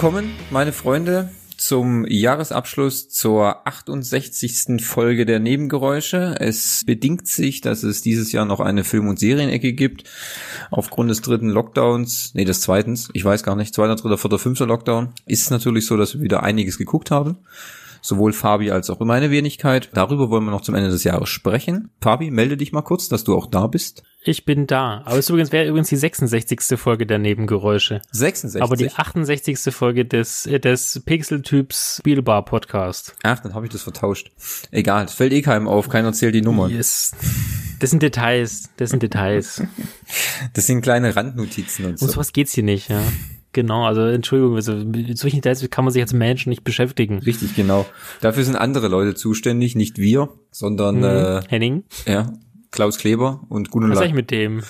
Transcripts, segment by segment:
Willkommen, meine Freunde, zum Jahresabschluss zur 68. Folge der Nebengeräusche. Es bedingt sich, dass es dieses Jahr noch eine Film- und Serienecke gibt. Aufgrund des dritten Lockdowns, nee, des zweiten, ich weiß gar nicht, zweiter, dritter, vierter, fünfter Lockdown, ist es natürlich so, dass wir wieder einiges geguckt haben sowohl Fabi als auch meine Wenigkeit. Darüber wollen wir noch zum Ende des Jahres sprechen. Fabi, melde dich mal kurz, dass du auch da bist. Ich bin da. Aber es übrigens wäre übrigens die 66. Folge der Nebengeräusche. 66. Aber die 68. Folge des äh, des Pixel-Typs Spielbar Podcast. Ach, dann habe ich das vertauscht. Egal, es fällt eh keinem auf, keiner zählt die Nummern. Yes. Das sind Details, das sind Details. das sind kleine Randnotizen und so. Um sowas geht's hier nicht, ja. Genau, also Entschuldigung, also mit solchen Details kann man sich als Mensch nicht beschäftigen. Richtig, genau. Dafür sind andere Leute zuständig, nicht wir, sondern Mhm. äh, Henning, ja, Klaus Kleber und Gunnar. was sag ich mit dem?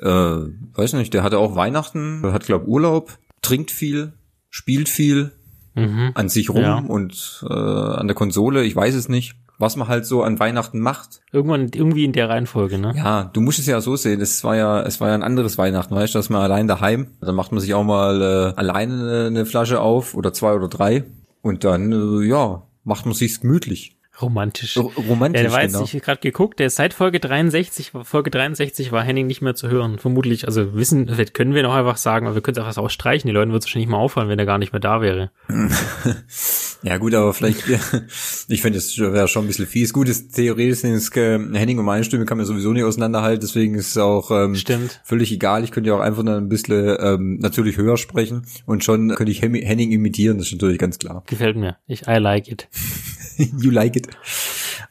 Äh, weiß nicht, der hatte auch Weihnachten, hat glaub Urlaub, trinkt viel, spielt viel Mhm. an sich rum Ja. und äh, an der Konsole, ich weiß es nicht, was man halt so an Weihnachten macht. Irgendwann irgendwie in der Reihenfolge, ne? Ja, du musst es ja so sehen, es war ja, es war ja ein anderes Weihnachten, weißt du, dass man allein daheim, dann macht man sich auch mal äh, alleine eine, eine Flasche auf oder zwei oder drei und dann, äh, ja, macht man sich's gemütlich. Romantisch. R romantisch, Ja, der war jetzt, genau. ich gerade geguckt, der ist seit Folge 63, Folge 63 war Henning nicht mehr zu hören. Vermutlich, also wissen, vielleicht können wir noch einfach sagen, aber wir können es einfach ausstreichen. Die Leuten wird es wahrscheinlich mal auffallen, wenn er gar nicht mehr da wäre. Ja gut, aber vielleicht, ich finde, es wäre schon ein bisschen fies. Gut, ist theoretisch ist äh, Henning und meine Stimme kann man sowieso nicht auseinanderhalten, deswegen ist es auch ähm, Stimmt. völlig egal. Ich könnte ja auch einfach nur ein bisschen ähm, natürlich höher sprechen und schon könnte ich Henning imitieren, das ist natürlich ganz klar. Gefällt mir. Ich, I like it. you like it.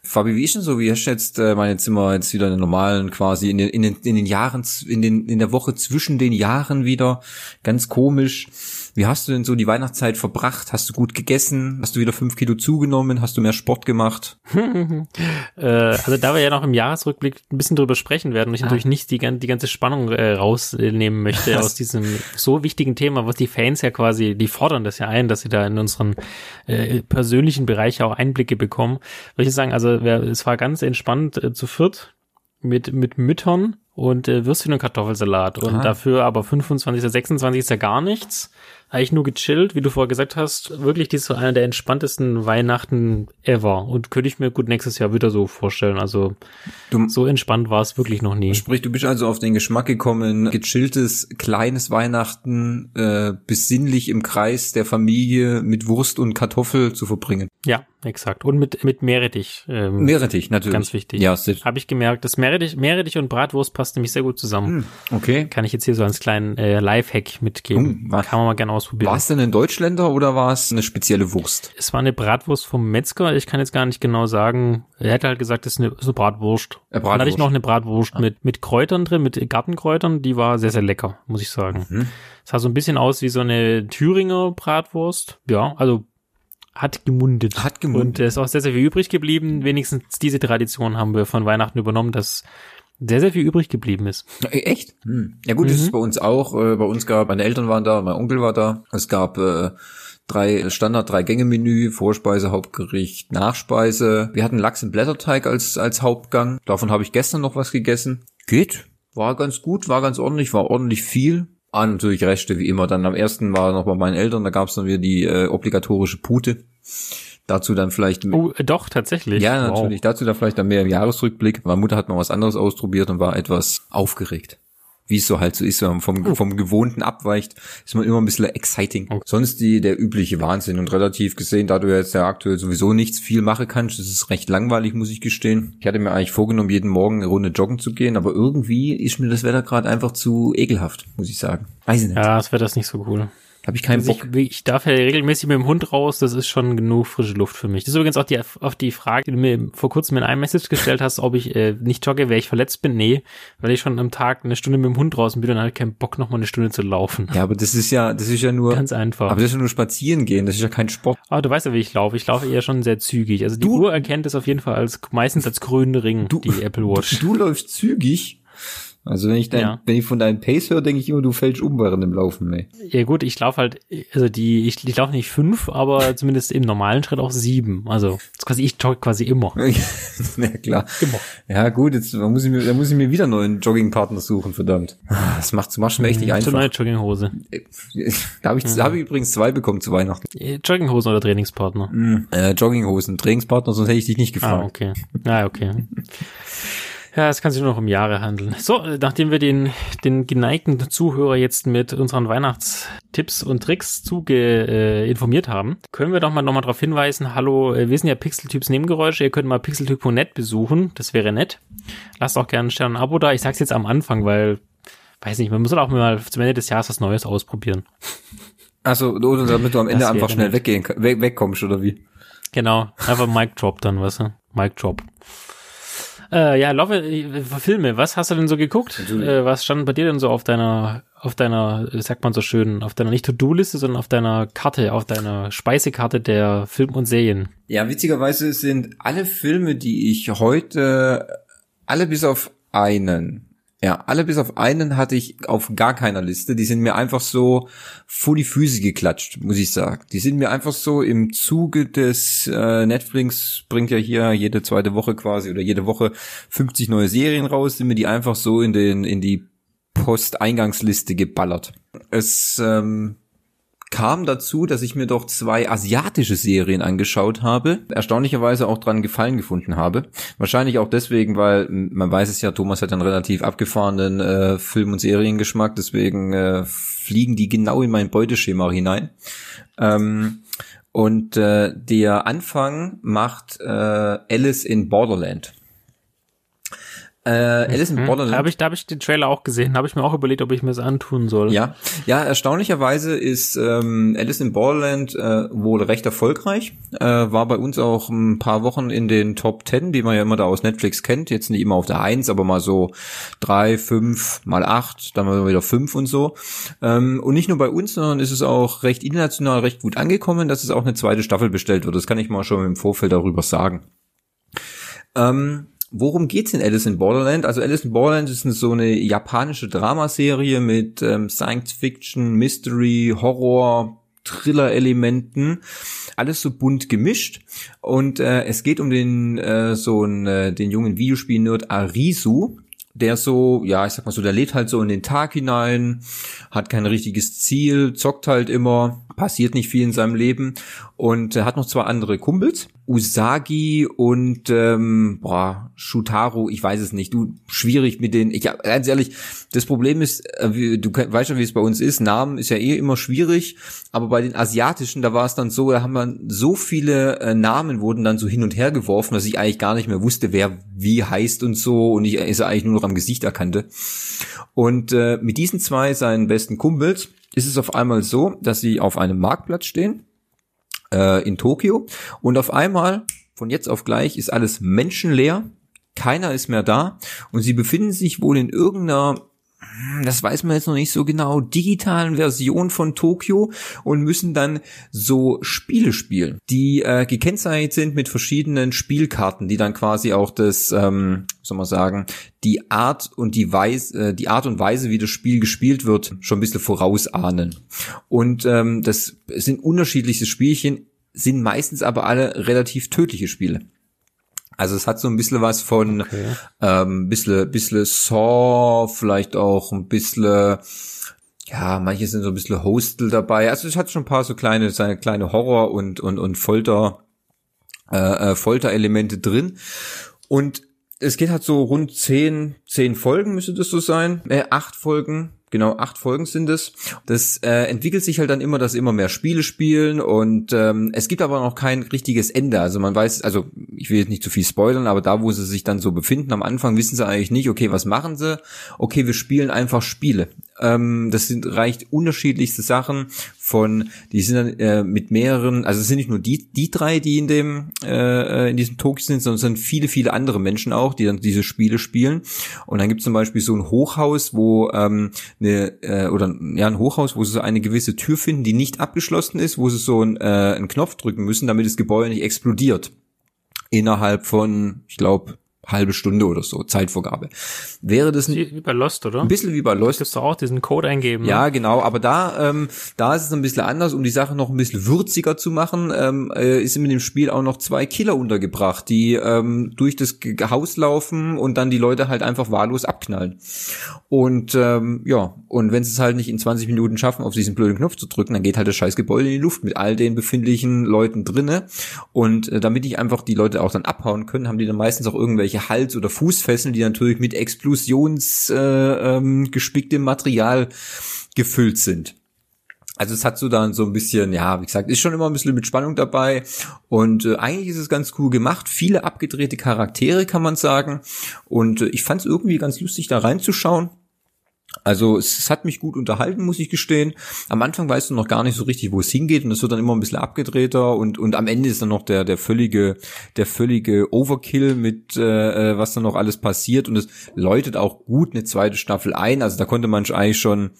Fabi, wie ist denn so? Wie hast du jetzt äh, meine Zimmer jetzt wieder in den normalen quasi in den, in den, in den Jahren, in den, in der Woche zwischen den Jahren wieder? Ganz komisch. Wie hast du denn so die Weihnachtszeit verbracht? Hast du gut gegessen? Hast du wieder fünf Kilo zugenommen? Hast du mehr Sport gemacht? Äh, also da wir ja noch im Jahresrückblick ein bisschen drüber sprechen werden und ich Ah. natürlich nicht die, die ganze Spannung äh, rausnehmen möchte Was? aus diesem so wichtigen Thema, was die Fans ja quasi, die fordern das ja ein, dass sie da in unseren äh, persönlichen Bereich auch Einblicke bekommen. Würde ich sagen, also es war ganz entspannt äh, zu viert mit, mit Müttern und äh, Würstchen und Kartoffelsalat und dafür aber 25. 26. ist ja gar nichts. Eigentlich nur gechillt, wie du vorher gesagt hast. Wirklich, dies so einer der entspanntesten Weihnachten ever. Und könnte ich mir gut nächstes Jahr wieder so vorstellen. Also Du- so entspannt war es wirklich noch nie. Sprich, du bist also auf den Geschmack gekommen, gechilltes, kleines Weihnachten, äh, besinnlich im Kreis der Familie mit Wurst und Kartoffel zu verbringen. Ja, exakt. Und mit, mit Meerrettich. Ähm, Meerrettich, natürlich. Ganz wichtig. Ja, Habe ich gemerkt, dass Meerrettich, Meerrettich und Bratwurst passt nämlich sehr gut zusammen. okay. Kann ich jetzt hier so als kleinen äh, Lifehack mitgeben. Oh, was- Kann man mal gerne ausprobieren. War es denn ein Deutschländer oder war es eine spezielle Wurst? Es war eine Bratwurst vom Metzger. Ich kann jetzt gar nicht genau sagen. Er hätte halt gesagt, es ist eine, ist eine Bratwurst. Eine Dann hatte ich Bratwurst. noch eine Bratwurst mit, mit Kräutern drin, mit Gartenkräutern. Die war sehr, sehr lecker, muss ich sagen. Mhm. Es sah so ein bisschen aus wie so eine Thüringer Bratwurst. Ja, also hat gemundet. Hat gemundet. Und es ist auch sehr, sehr viel übrig geblieben. Wenigstens diese Tradition haben wir von Weihnachten übernommen, dass sehr, sehr viel übrig geblieben ist. Äh, Echt? Hm. Ja gut, das ist bei uns auch. Äh, bei uns gab, meine Eltern waren da, mein Onkel war da. Es gab äh, drei Standard, drei Gänge Menü, Vorspeise, Hauptgericht, Nachspeise. Wir hatten Lachs im Blätterteig als als Hauptgang. Davon habe ich gestern noch was gegessen. Geht, war ganz gut, war ganz ordentlich, war ordentlich viel. Ah, natürlich Reste wie immer. Dann am ersten war noch bei meinen Eltern, da gab es dann wieder die äh, obligatorische Pute. Dazu dann vielleicht Oh, äh, doch, tatsächlich. ja, Wow. natürlich. Dazu da vielleicht dann mehr im Jahresrückblick. Meine Mutter hat mal was anderes ausprobiert und war etwas aufgeregt. Wie es so halt so ist, wenn man vom, vom Gewohnten abweicht, ist man immer ein bisschen exciting. Okay. Sonst die, der übliche Wahnsinn und relativ gesehen, da du jetzt ja aktuell sowieso nichts viel machen kannst, das ist recht langweilig, muss ich gestehen. Ich hatte mir eigentlich vorgenommen, jeden Morgen eine Runde joggen zu gehen, aber irgendwie ist mir das Wetter gerade einfach zu ekelhaft, muss ich sagen. Weiß ich nicht. Ja, es wäre das nicht so cool. Habe ich keinen Also Bock. ich, ich darf ja regelmäßig mit dem Hund raus, das ist schon genug frische Luft für mich. Das ist übrigens auch die, auf die Frage, die du mir vor kurzem in einem Message gestellt hast, ob ich äh, nicht jogge, weil ich verletzt bin. Nee, weil ich schon am Tag eine Stunde mit dem Hund draußen bin und dann halt keinen Bock, noch mal eine Stunde zu laufen. Ja, aber das ist ja, das ist ja nur, Ganz einfach. aber das ist ja nur spazieren gehen, das ist ja kein Sport. Aber du weißt ja, wie ich laufe. Ich laufe eher schon sehr zügig. Also die Du- Uhr erkennt es auf jeden Fall als meistens als grünen Ring, die Apple Watch. Du läufst zügig. Also wenn ich dein, ja. wenn ich von deinem Pace höre, denke ich immer, du fällst um während dem Laufen, ey. Ja gut, ich laufe halt, also die, ich, ich laufe nicht fünf, aber zumindest im normalen Schritt auch sieben. Also quasi ich jogge quasi immer. ja klar. Immer. Ja gut, jetzt da muss ich mir, da muss ich mir wieder einen neuen Joggingpartner suchen, verdammt. Das macht zum Beispiel echt nicht mhm, einfach. So neue Jogginghose. Da habe ich, mhm. habe ich übrigens zwei bekommen zu Weihnachten. Jogginghosen oder Trainingspartner? Mhm. Äh, Jogginghosen, Trainingspartner, sonst hätte ich dich nicht gefragt. Ah, okay. Ah, okay. Ja, es kann sich nur noch um Jahre handeln. So, nachdem wir den, den geneigten Zuhörer jetzt mit unseren Weihnachtstipps und Tricks zuge äh, informiert haben, können wir doch mal nochmal darauf hinweisen, hallo, äh, wir sind ja Pixeltyps Nebengeräusche, ihr könnt mal pixeltyp.net besuchen, das wäre nett. Lasst auch gerne ein Stern ein Abo da. Ich sag's jetzt am Anfang, weil, weiß nicht, man muss auch mal zum Ende des Jahres was Neues ausprobieren. Also, oder damit du am Ende einfach schnell weggehen, weg, wegkommst, oder wie? Genau, einfach Mic Drop dann, weißt du? Mic Drop. Äh, ja, Love, äh, Filme, was hast du denn so geguckt? Äh, was stand bei dir denn so auf deiner, auf deiner, sagt man so schön, auf deiner nicht To-Do-Liste, sondern auf deiner Karte, auf deiner Speisekarte der Film und Serien? Ja, witzigerweise sind alle Filme, die ich heute, alle bis auf einen, ja, alle bis auf einen hatte ich auf gar keiner Liste. Die sind mir einfach so vor die Füße geklatscht, muss ich sagen. Die sind mir einfach so im Zuge des äh, Netflix bringt ja hier jede zweite Woche quasi oder jede Woche 50 neue Serien raus, sind mir die einfach so in den in die Posteingangsliste geballert. Es ähm, kam dazu, dass ich mir doch zwei asiatische Serien angeschaut habe, erstaunlicherweise auch dran Gefallen gefunden habe. Wahrscheinlich auch deswegen, weil man weiß es ja, Thomas hat einen relativ abgefahrenen äh, Film- und Seriengeschmack, deswegen äh, fliegen die genau in mein Beuteschema hinein. Ähm, und äh, der Anfang macht äh, Alice in Borderland. Äh, Alice in mhm. Borderland. Da habe ich, da hab ich den Trailer auch gesehen. Da habe ich mir auch überlegt, ob ich mir das antun soll. Ja, ja. Erstaunlicherweise ist ähm, Alice in Borderland äh, wohl recht erfolgreich. Äh, war bei uns auch ein paar Wochen in den Top Ten, die man ja immer da aus Netflix kennt. Jetzt nicht immer auf der Eins, aber mal so drei, fünf, mal acht, dann mal wieder fünf und so. Ähm, und nicht nur bei uns, sondern ist es auch recht international recht gut angekommen, dass es auch eine zweite Staffel bestellt wird. Das kann ich mal schon im Vorfeld darüber sagen. Ähm, Worum geht's in Alice in Borderland? Also Alice in Borderland ist so eine japanische Dramaserie mit ähm, Science Fiction, Mystery, Horror, Thriller-Elementen, alles so bunt gemischt. Und äh, es geht um den äh, so einen, äh, den jungen Videospiel-Nerd Arisu, der so, ja, ich sag mal so, der lebt halt so in den Tag hinein, hat kein richtiges Ziel, zockt halt immer, passiert nicht viel in seinem Leben und er hat noch zwei andere Kumpels, Usagi und ähm, boah, Shutaro, ich weiß es nicht, du schwierig mit den, ich ganz ehrlich, das Problem ist, äh, du weißt ja, wie es bei uns ist, Namen ist ja eh immer schwierig, aber bei den asiatischen, da war es dann so, da haben wir so viele äh, Namen wurden dann so hin und her geworfen, dass ich eigentlich gar nicht mehr wusste, wer wie heißt und so. Und ich ist eigentlich nur noch am Gesicht erkannte. Und äh, mit diesen zwei seinen besten Kumpels ist es auf einmal so, dass sie auf einem Marktplatz stehen äh, in Tokio. Und auf einmal von jetzt auf gleich ist alles menschenleer, keiner ist mehr da. Und sie befinden sich wohl in irgendeiner das weiß man jetzt noch nicht so genau, digitalen Version von Tokio und müssen dann so Spiele spielen, die äh, gekennzeichnet sind mit verschiedenen Spielkarten, die dann quasi auch das, ähm, soll man sagen, die Art und die Weise, äh, die Art und Weise, wie das Spiel gespielt wird, schon ein bisschen vorausahnen. Und ähm, das sind unterschiedlichste Spielchen, sind meistens aber alle relativ tödliche Spiele. Also es hat so ein bisschen was von okay. ähm, bisschen, bisschen Saw, vielleicht auch ein bisschen, ja, manche sind so ein bisschen Hostel dabei. Also es hat schon ein paar so kleine, seine kleine Horror und, und, und Folter, äh, äh, Folterelemente drin. Und es geht halt so rund zehn, zehn Folgen müsste das so sein, äh, acht Folgen Genau, acht Folgen sind es. Das äh, entwickelt sich halt dann immer, dass immer mehr Spiele spielen und ähm, es gibt aber noch kein richtiges Ende. Also man weiß, also ich will jetzt nicht zu viel spoilern, aber da, wo sie sich dann so befinden, am Anfang wissen sie eigentlich nicht, okay, was machen sie? Okay, wir spielen einfach Spiele. Ähm, das sind reicht unterschiedlichste Sachen von, die sind dann äh, mit mehreren, also es sind nicht nur die, die drei, die in dem, äh, in diesem Tokio sind, sondern es sind viele, viele andere Menschen auch, die dann diese Spiele spielen. Und dann gibt es zum Beispiel so ein Hochhaus, wo ähm, eine, äh, oder ja, ein Hochhaus, wo sie so eine gewisse Tür finden, die nicht abgeschlossen ist, wo sie so ein, äh, einen Knopf drücken müssen, damit das Gebäude nicht explodiert. Innerhalb von, ich glaube, halbe Stunde oder so, Zeitvorgabe. Wäre das ein, Wie bei Lost, oder? ein bisschen wie bei Lost. Du auch diesen Code eingeben. Ja, ne? genau, aber da, ähm, da ist es ein bisschen anders, um die Sache noch ein bisschen würziger zu machen, ähm, äh, ist mit dem Spiel auch noch zwei Killer untergebracht, die ähm, durch das Haus laufen und dann die Leute halt einfach wahllos abknallen. Und ähm, ja, und wenn sie es halt nicht in 20 Minuten schaffen, auf diesen blöden Knopf zu drücken, dann geht halt das scheiß Gebäude in die Luft mit all den befindlichen Leuten drinne. Und äh, damit ich einfach die Leute auch dann abhauen können, haben die dann meistens auch irgendwelche Hals- oder Fußfesseln, die natürlich mit Explosions äh, ähm, Material gefüllt sind. Also es hat so dann so ein bisschen, ja, wie gesagt, ist schon immer ein bisschen mit Spannung dabei und äh, eigentlich ist es ganz cool gemacht. Viele abgedrehte Charaktere kann man sagen und äh, ich fand es irgendwie ganz lustig da reinzuschauen. Also es, hat mich gut unterhalten, muss ich gestehen. Am Anfang weißt du noch gar nicht so richtig, wo es hingeht und es wird dann immer ein bisschen abgedrehter und und am Ende ist dann noch der der völlige der völlige Overkill mit äh, äh, was dann noch alles passiert und es läutet auch gut eine zweite Staffel ein. Also da konnte man eigentlich schon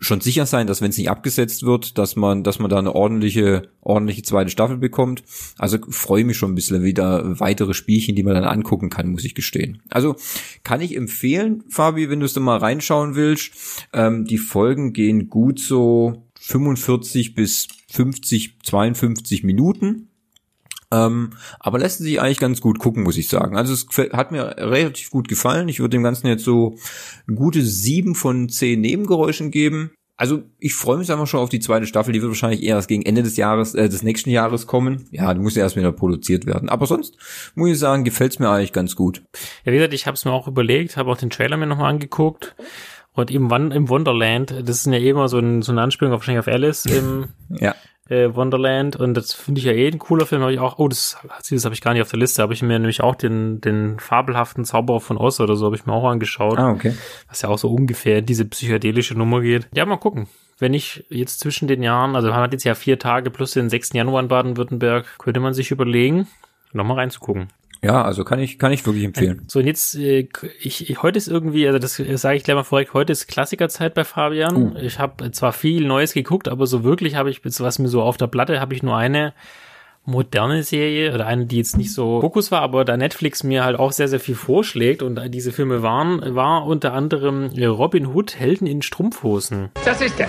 schon sicher sein, dass wenn es nicht abgesetzt wird, dass man, dass man da eine ordentliche, ordentliche zweite Staffel bekommt. Also freue mich schon ein bisschen wieder weitere Spielchen, die man dann angucken kann, muss ich gestehen. Also kann ich empfehlen, Fabi, wenn du es da mal reinschauen willst. Ähm, die Folgen gehen gut so 45 bis 50, 52 Minuten. Ähm, aber lassen sich eigentlich ganz gut gucken, muss ich sagen. Also es hat mir relativ gut gefallen. Ich würde dem Ganzen jetzt so ein gutes sieben von zehn Nebengeräuschen geben. Also ich freue mich einfach schon auf die zweite Staffel. Die wird wahrscheinlich eher erst gegen Ende des Jahres, äh, des nächsten Jahres kommen. Ja, die muss ja erst wieder produziert werden. Aber sonst muss ich sagen, gefällt's mir eigentlich ganz gut. Ja, wie gesagt, ich habe es mir auch überlegt, habe auch den Trailer mir nochmal angeguckt. Und im, Wan- im Wonderland, das ist ja eh immer so, ein, so eine Anspielung auf, wahrscheinlich auf Alice im Ja. Äh, Wonderland. Und das finde ich ja eh ein cooler Film. Habe ich auch, oh, das, das habe ich gar nicht auf der Liste. Habe ich mir nämlich auch den, den fabelhaften Zauberer von Oz oder so, habe ich mir auch angeschaut. Ah, okay. was ja auch so ungefähr diese psychedelische Nummer geht. Ja, mal gucken. Wenn ich jetzt zwischen den Jahren, also man hat jetzt ja vier Tage plus den 6. Januar in Baden-Württemberg, könnte man sich überlegen, nochmal reinzugucken. Ja, also kann ich, kann ich wirklich empfehlen. So, und jetzt, äh, ich, ich, heute ist irgendwie, also das sage ich gleich mal vorweg, heute ist Klassikerzeit bei Fabian. Uh. Ich habe zwar viel Neues geguckt, aber so wirklich habe ich, was mir so auf der Platte, habe ich nur eine moderne Serie oder eine, die jetzt nicht so Fokus war, aber da Netflix mir halt auch sehr, sehr viel vorschlägt und diese Filme waren, war unter anderem äh, Robin Hood, Helden in Strumpfhosen. Das ist er.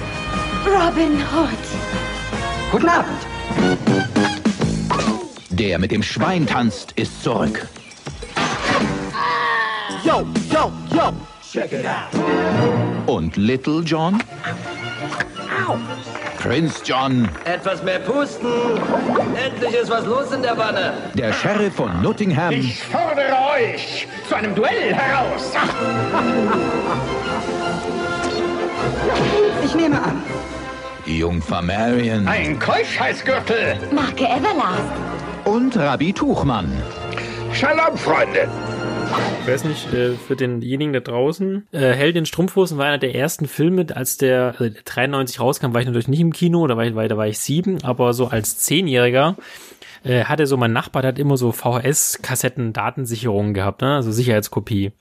Robin Hood. Guten Abend. Der mit dem Schwein tanzt, ist zurück. Yo, yo, yo. Check it out. Und Little John? Prinz John, Etwas mehr pusten. Endlich ist was los in der Wanne. der Sheriff von Nottingham Ich fordere euch zu einem Duell heraus. Ich nehme an. Jungfer Marion Ein Keuschheitsgürtel. Marke Everlast. Und Rabbi Tuchmann. Shalom, Freunde. Ich weiß nicht, äh, für denjenigen da draußen. Äh, Held in Strumpfhosen war einer der ersten Filme, als der äh, 93 rauskam, war ich natürlich nicht im Kino, da war ich, da war ich sieben, aber so als Zehnjähriger äh, hatte so mein Nachbar, der hat immer so VHS-Kassetten Datensicherungen gehabt, ne? also Sicherheitskopie.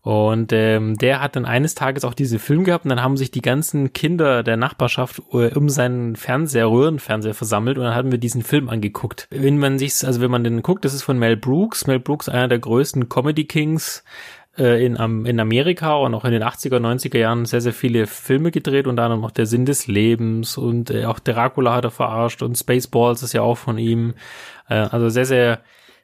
Und ähm, der hat dann eines Tages auch diese Film gehabt und dann haben sich die ganzen Kinder der Nachbarschaft äh, um seinen Fernseher, Röhrenfernseher versammelt und dann haben wir diesen Film angeguckt. Wenn man sich, also wenn man den guckt, das ist von Mel Brooks. Mel Brooks, einer der größten Comedy Kings äh, in, am- in Amerika und auch in den 80er, 90er Jahren sehr, sehr viele Filme gedreht, unter anderem auch Der Sinn des Lebens und äh, auch Dracula hat er verarscht und Spaceballs ist ja auch von ihm. Äh, also sehr, sehr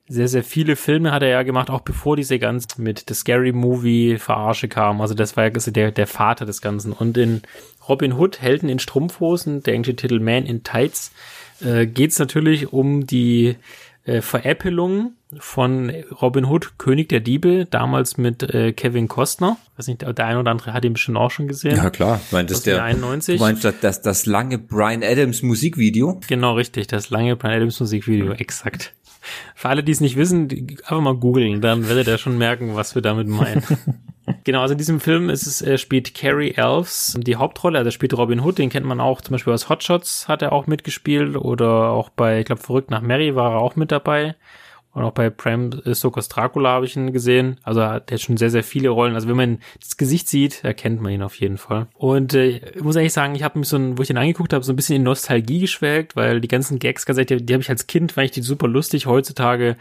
sehr, sehr viele Filme hat er ja gemacht, auch bevor diese ganze mit The Scary Movie Verarsche kam. Also das war ja der, der Vater des Ganzen. Und in Robin Hood, Helden in Strumpfhosen, der englische Titel Man in Tights, äh, geht es natürlich um die äh, Veräppelung von Robin Hood, König der Diebe, damals mit äh, Kevin Costner. Weiß nicht, der eine oder andere hat ihn bestimmt auch schon gesehen. Ja, klar. Ich meine, das ist der, den 91. du meinst das, das, das lange Brian Adams Musikvideo? Genau, richtig. Das lange Brian Adams Musikvideo, exakt. Für alle, die es nicht wissen, einfach mal googeln, dann werdet ihr schon merken, was wir damit meinen. genau, also in diesem Film ist es, äh, spielt Carrie Elves die Hauptrolle, also spielt Robin Hood, den kennt man auch, zum Beispiel aus Hotshots hat er auch mitgespielt oder auch bei, ich glaube, Verrückt nach Mary war er auch mit dabei. Und auch bei Bram Stokers Dracula habe ich ihn gesehen. Also er hat schon sehr, sehr viele Rollen. Also wenn man das Gesicht sieht, erkennt man ihn auf jeden Fall. Und äh, ich muss ehrlich sagen, ich habe mich so, ein, wo ich ihn angeguckt habe, so ein bisschen in Nostalgie geschwelgt, weil die ganzen Gags, ganz ehrlich, die, die habe ich als Kind, fand ich die super lustig. Heutzutage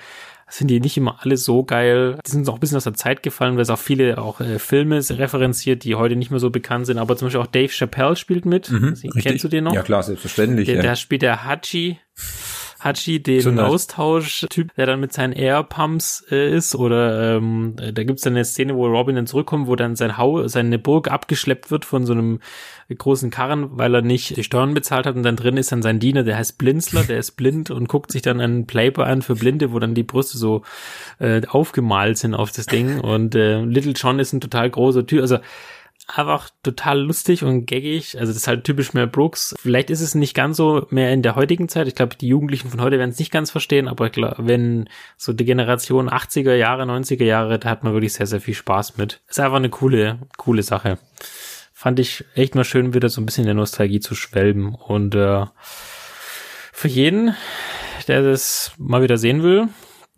sind die nicht immer alle so geil. Die sind auch ein bisschen aus der Zeit gefallen, weil es auch viele auch äh, Filme referenziert, die heute nicht mehr so bekannt sind. Aber zum Beispiel auch Dave Chappelle spielt mit. Mhm, Kennst du den noch? Ja klar, selbstverständlich. Der, ja. der spielt der Hachi. Hachi, den So Austauschtyp, der dann mit seinen Airpumps äh, ist, oder ähm, da gibt's dann eine Szene, wo Robin dann zurückkommt, wo dann sein Hau, seine Burg abgeschleppt wird von so einem großen Karren, weil er nicht die Steuern bezahlt hat und dann drin ist dann sein Diener, der heißt Blinzler, der ist blind und guckt sich dann einen Playboy an für Blinde, wo dann die Brüste so äh, aufgemalt sind auf das Ding und äh, Little John ist ein total großer Typ, also einfach total lustig und gaggig. Also das ist halt typisch Mel Brooks. Vielleicht ist es nicht ganz so mehr in der heutigen Zeit. Ich glaube, die Jugendlichen von heute werden es nicht ganz verstehen, aber glaub, wenn so die Generation 80er Jahre, 90er Jahre, da hat man wirklich sehr, sehr viel Spaß mit. Ist einfach eine coole, coole Sache. Fand ich echt mal schön, wieder so ein bisschen in der Nostalgie zu schwelben. Und äh, für jeden, der das mal wieder sehen will,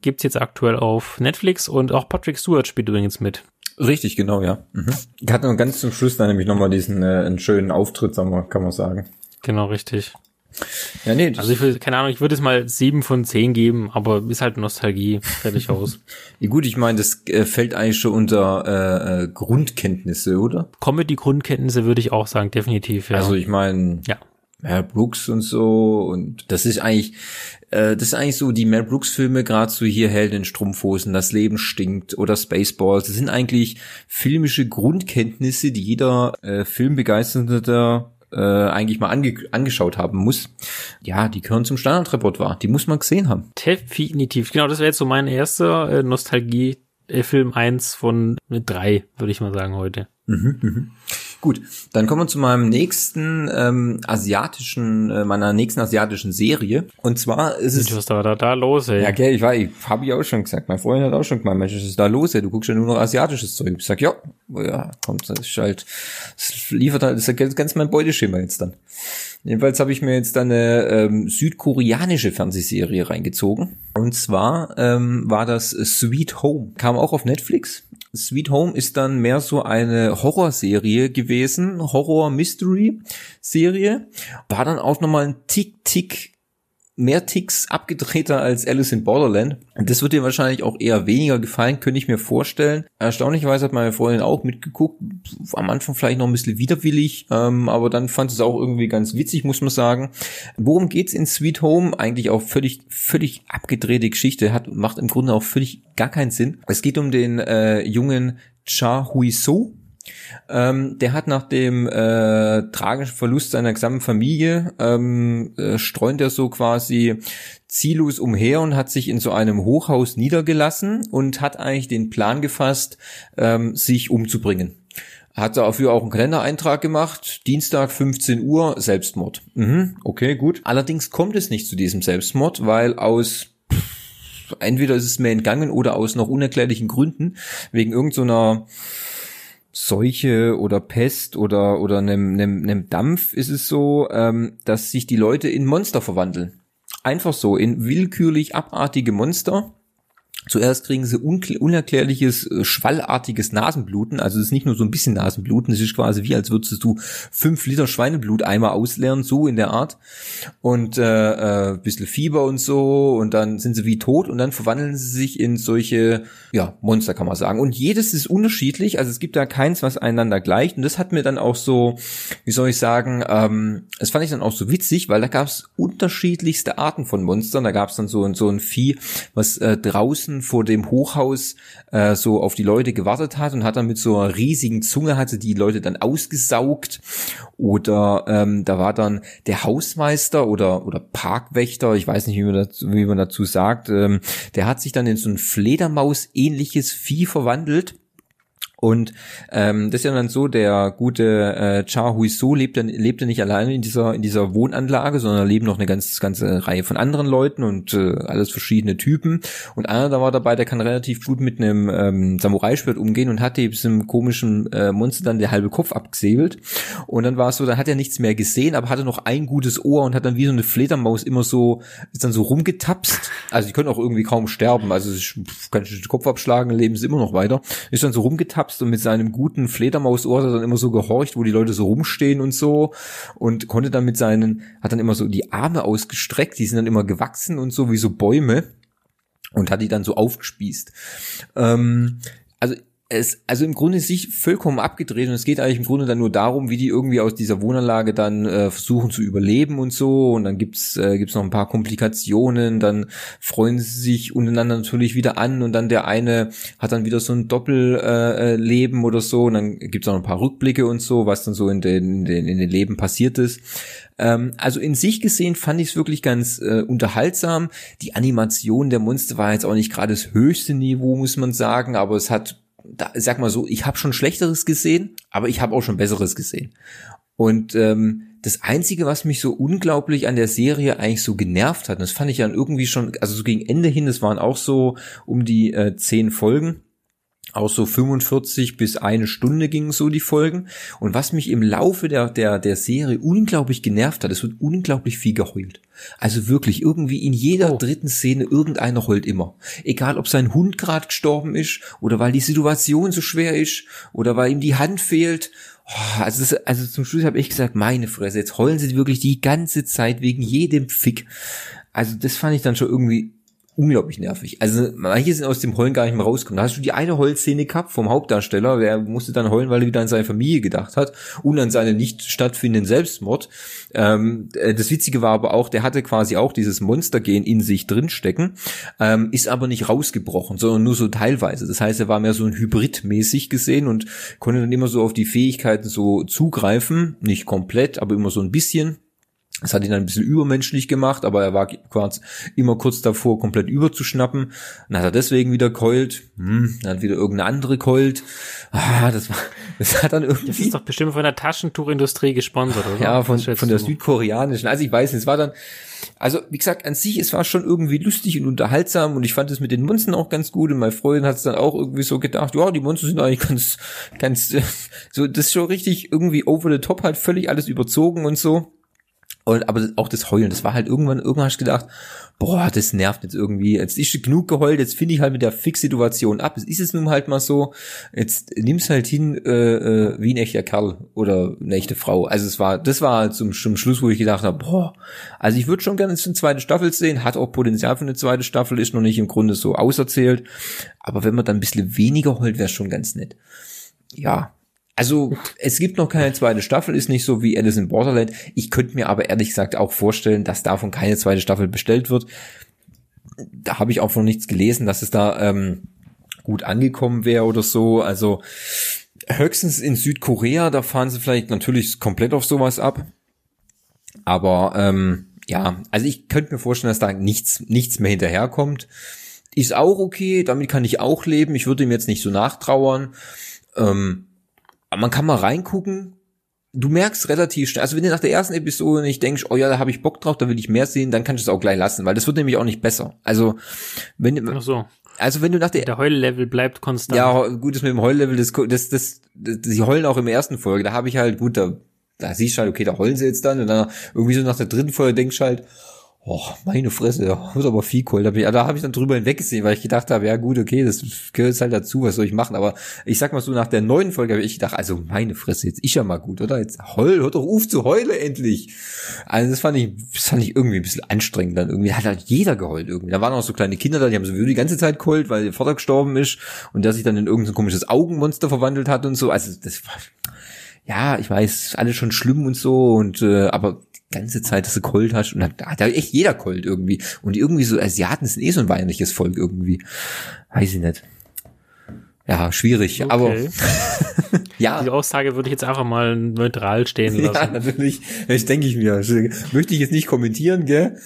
gibt's jetzt aktuell auf Netflix und auch Patrick Stewart spielt übrigens mit. Richtig, genau, ja. Mhm. Ich hatte noch ganz zum Schluss dann nämlich nochmal diesen äh, einen schönen Auftritt, sagen wir, kann man sagen. Genau, richtig. Ja, nee, Also ich will, keine Ahnung, ich würde es mal sieben von zehn geben, aber ist halt Nostalgie, fertig aus. ja, gut, ich meine, das äh, fällt eigentlich schon unter äh, äh, Grundkenntnisse, oder? Comedy-Grundkenntnisse würde ich auch sagen, definitiv, ja. Also ich meine, ja. Mel Brooks und so und das ist eigentlich äh, das ist eigentlich so die Mel Brooks Filme gerade so hier Held in Strumpfhosen das Leben stinkt oder Spaceballs das sind eigentlich filmische Grundkenntnisse die jeder äh, Filmbegeisterter äh, eigentlich mal ange angeschaut haben muss ja die gehören zum Standardrepertoire die muss man gesehen haben Definitiv. Genau, das wäre jetzt so mein erster äh, Nostalgie-Film eins von äh, drei, würde ich mal sagen, heute. Gut, dann kommen wir zu meinem nächsten ähm, asiatischen, äh, meiner nächsten asiatischen Serie. Und zwar ist es Was da, da, da los, ey. Ja, gell, ich weiß, ich habe ich auch schon gesagt. Mein Freund hat auch schon gemeint, Mensch, was ist da los? Ey? Du guckst ja nur noch asiatisches Zeug. Ich sag, ja, ja, kommt, das ist halt, das liefert halt, das ist ganz mein Beuteschema jetzt dann. Jedenfalls habe ich mir jetzt dann eine ähm, südkoreanische Fernsehserie reingezogen. Und zwar ähm, war das Sweet Home. Kam auch auf Netflix. Sweet Home ist dann mehr so eine Horrorserie gewesen, Horror-Mystery-Serie. War dann auch nochmal ein Tick, Tick mehr Ticks abgedrehter als Alice in Borderland. Das wird dir wahrscheinlich auch eher weniger gefallen, könnte ich mir vorstellen. Erstaunlicherweise hat meine Freundin auch mitgeguckt. Am Anfang vielleicht noch ein bisschen widerwillig, ähm, aber dann fand es auch irgendwie ganz witzig, muss man sagen. Worum geht's in Sweet Home? Eigentlich auch völlig, völlig abgedrehte Geschichte, hat, macht im Grunde auch völlig gar keinen Sinn. Es geht um den äh, jungen Cha Hui So, ähm, der hat nach dem äh, tragischen Verlust seiner gesamten Familie ähm, äh, streunt er so quasi ziellos umher und hat sich in so einem Hochhaus niedergelassen und hat eigentlich den Plan gefasst, ähm, sich umzubringen. Hat dafür auch einen Kalendereintrag gemacht. Dienstag 15 Uhr Selbstmord. Mhm, okay, gut. Allerdings kommt es nicht zu diesem Selbstmord, weil aus entweder ist es mir entgangen oder aus noch unerklärlichen Gründen wegen irgendeiner so Seuche oder Pest oder oder einem, einem, einem Dampf ist es so, ähm, dass sich die Leute in Monster verwandeln. Einfach so in willkürlich abartige Monster. Zuerst kriegen sie unerklärliches, äh, schwallartiges Nasenbluten. Also es ist nicht nur so ein bisschen Nasenbluten, es ist quasi wie, als würdest du fünf Liter Schweineblut einmal ausleeren, so in der Art. Und äh, äh, bisschen Fieber und so. Und dann sind sie wie tot und dann verwandeln sie sich in solche, ja, Monster kann man sagen. Und jedes ist unterschiedlich. Also es gibt da keins, was einander gleicht. Und das hat mir dann auch so, wie soll ich sagen, ähm, das fand ich dann auch so witzig, weil da gab es unterschiedlichste Arten von Monstern. Da gab es dann so, so ein Vieh, was äh, draußen vor dem Hochhaus äh, so auf die Leute gewartet hat und hat dann mit so einer riesigen Zunge hatte die Leute dann ausgesaugt. Oder ähm, da war dann der Hausmeister oder oder Parkwächter, ich weiß nicht, wie man dazu, wie man dazu sagt, ähm, der hat sich dann in so ein Fledermaus-ähnliches Vieh verwandelt. Und ähm, das ist ja dann so, der gute äh, Cha Hui So lebt dann, lebt ja nicht alleine in dieser, in dieser Wohnanlage, sondern leben noch eine ganz, ganze Reihe von anderen Leuten und äh, alles verschiedene Typen. Und einer da war dabei, der kann relativ gut mit einem ähm, Samurai-Schwert umgehen und hat diesem komischen äh, Monster dann der halbe Kopf abgesäbelt. Und dann war es so, dann hat er nichts mehr gesehen, aber hatte noch ein gutes Ohr und hat dann wie so eine Fledermaus immer so, ist dann so rumgetapst. Also die können auch irgendwie kaum sterben. Also ist- kann ich den Kopf abschlagen, leben sie immer noch weiter. Ist dann so rumgetapst und mit seinem guten Fledermausohr hat er dann immer so gehorcht, wo die Leute so rumstehen und so und konnte dann mit seinen, hat dann immer so die Arme ausgestreckt, die sind dann immer gewachsen und so wie so Bäume und hat die dann so aufgespießt. Ähm, also es, also im Grunde sich vollkommen abgedreht und es geht eigentlich im Grunde dann nur darum, wie die irgendwie aus dieser Wohnanlage dann äh, versuchen zu überleben und so und dann gibt's äh, gibt's noch ein paar Komplikationen, dann freuen sie sich untereinander natürlich wieder an und dann der eine hat dann wieder so ein Doppelleben äh, Leben oder so und dann gibt's auch ein paar Rückblicke und so, was dann so in den in den, in den Leben passiert ist. Ähm, also in sich gesehen fand ich es wirklich ganz äh, unterhaltsam. Die Animation der Monster war jetzt auch nicht gerade das höchste Niveau, muss man sagen, aber es hat da, sag mal so, ich habe schon Schlechteres gesehen, aber ich habe auch schon Besseres gesehen. Und ähm, das Einzige, was mich so unglaublich an der Serie eigentlich so genervt hat, das fand ich dann irgendwie schon, also so gegen Ende hin, das waren auch so um die äh, zehn Folgen, auch so 45 bis eine Stunde gingen so die Folgen. Und was mich im Laufe der, der, der Serie unglaublich genervt hat, es wird unglaublich viel geheult. Also wirklich, irgendwie in jeder oh. dritten Szene irgendeiner heult immer. Egal, ob sein Hund gerade gestorben ist oder weil die Situation so schwer ist oder weil ihm die Hand fehlt. Oh, also, das, also zum Schluss habe ich gesagt, meine Fresse, jetzt heulen sie wirklich die ganze Zeit wegen jedem Fick. Also das fand ich dann schon irgendwie unglaublich nervig. Also manche sind aus dem Heulen gar nicht mehr rausgekommen. Da hast du die eine Heulszene gehabt vom Hauptdarsteller, der musste dann heulen, weil er wieder an seine Familie gedacht hat und an seinen nicht stattfindenden Selbstmord. Ähm, äh, das Witzige war aber auch, der hatte quasi auch dieses Monstergen in sich drinstecken, ähm, ist aber nicht rausgebrochen, sondern nur so teilweise. Das heißt, er war mehr so ein Hybrid-mäßig gesehen und konnte dann immer so auf die Fähigkeiten so zugreifen, nicht komplett, aber immer so ein bisschen das hat ihn ein bisschen übermenschlich gemacht, aber er war quasi immer kurz davor, komplett überzuschnappen. Dann hat er deswegen wieder keult. Hm, dann hat wieder irgendeine andere keult. Ah, das war, das hat dann irgendwie. Das ist doch bestimmt von der Taschentuchindustrie gesponsert, oder? Ja, von, von der südkoreanischen. Also ich weiß nicht, es war dann, also wie gesagt, an sich, es war schon irgendwie lustig und unterhaltsam und ich fand es mit den Monstern auch ganz gut und mein Freund hat es dann auch irgendwie so gedacht, ja, die Monster sind eigentlich ganz, ganz, so, das ist schon richtig irgendwie over the top, halt völlig alles überzogen und so. Und, aber auch das Heulen, das war halt irgendwann, irgendwann hast du gedacht, boah, das nervt jetzt irgendwie. Jetzt ist genug geheult, jetzt finde ich halt mit der Fix-Situation ab. Es ist es nun halt mal so, jetzt nimm's halt hin äh, äh, wie ein echter Kerl oder eine echte Frau. Also es war, das war zum, zum Schluss, wo ich gedacht habe, boah, also ich würde schon gerne eine zweite Staffel sehen, hat auch Potenzial für eine zweite Staffel, ist noch nicht im Grunde so auserzählt. Aber wenn man dann ein bisschen weniger heult, wäre schon ganz nett. Ja, also es gibt noch keine zweite Staffel, ist nicht so wie Alice in Borderland. Ich könnte mir aber ehrlich gesagt auch vorstellen, dass davon keine zweite Staffel bestellt wird. Da habe ich auch noch nichts gelesen, dass es da ähm, gut angekommen wäre oder so. Also höchstens in Südkorea, da fahren sie vielleicht natürlich komplett auf sowas ab. Aber ähm, ja, also ich könnte mir vorstellen, dass da nichts, nichts mehr hinterherkommt. Ist auch okay, damit kann ich auch leben. Ich würde ihm jetzt nicht so nachtrauern. Ähm, aber man kann mal reingucken. Du merkst relativ schnell, also wenn du nach der ersten Episode nicht denkst, oh ja, da habe ich Bock drauf, da will ich mehr sehen, dann kannst du es auch gleich lassen, weil das wird nämlich auch nicht besser. Also wenn Ach so. Also wenn du nach der der Heullevel bleibt konstant. Ja, gut ist mit dem Heullevel, das das das, das die heulen auch im ersten Folge, da habe ich halt gut da da siehst du halt, okay, da heulen sie jetzt dann und dann irgendwie so nach der dritten Folge denkst du halt, Oh, meine Fresse, da wird aber viel Kohl. Ich, da habe ich dann drüber hinweggesehen, weil ich gedacht habe, ja gut, okay, das gehört halt dazu, was soll ich machen? Aber ich sag mal so, nach der neuen Folge habe ich gedacht, also meine Fresse, jetzt ist ja mal gut, oder? Jetzt heul, hört doch auf zu heulen endlich. Also das fand ich, das fand ich irgendwie ein bisschen anstrengend dann irgendwie. Hat halt jeder geheult irgendwie. Da waren auch so kleine Kinder da, die haben so die ganze Zeit geheult, weil der Vater gestorben ist und der sich dann in irgendein komisches Augenmonster verwandelt hat und so. Also das war, ja, ich weiß, alles schon schlimm und so und äh, aber ganze Zeit, dass du Colt hast und da hat echt jeder Colt irgendwie und irgendwie so Asiaten sind eh so ein weinerliches Volk irgendwie. Weiß ich nicht. Ja, schwierig, okay. aber ja. Die Aussage würde ich jetzt einfach mal neutral stehen lassen. Ja, natürlich. Das denke ich mir. Möchte ich jetzt nicht kommentieren, gell?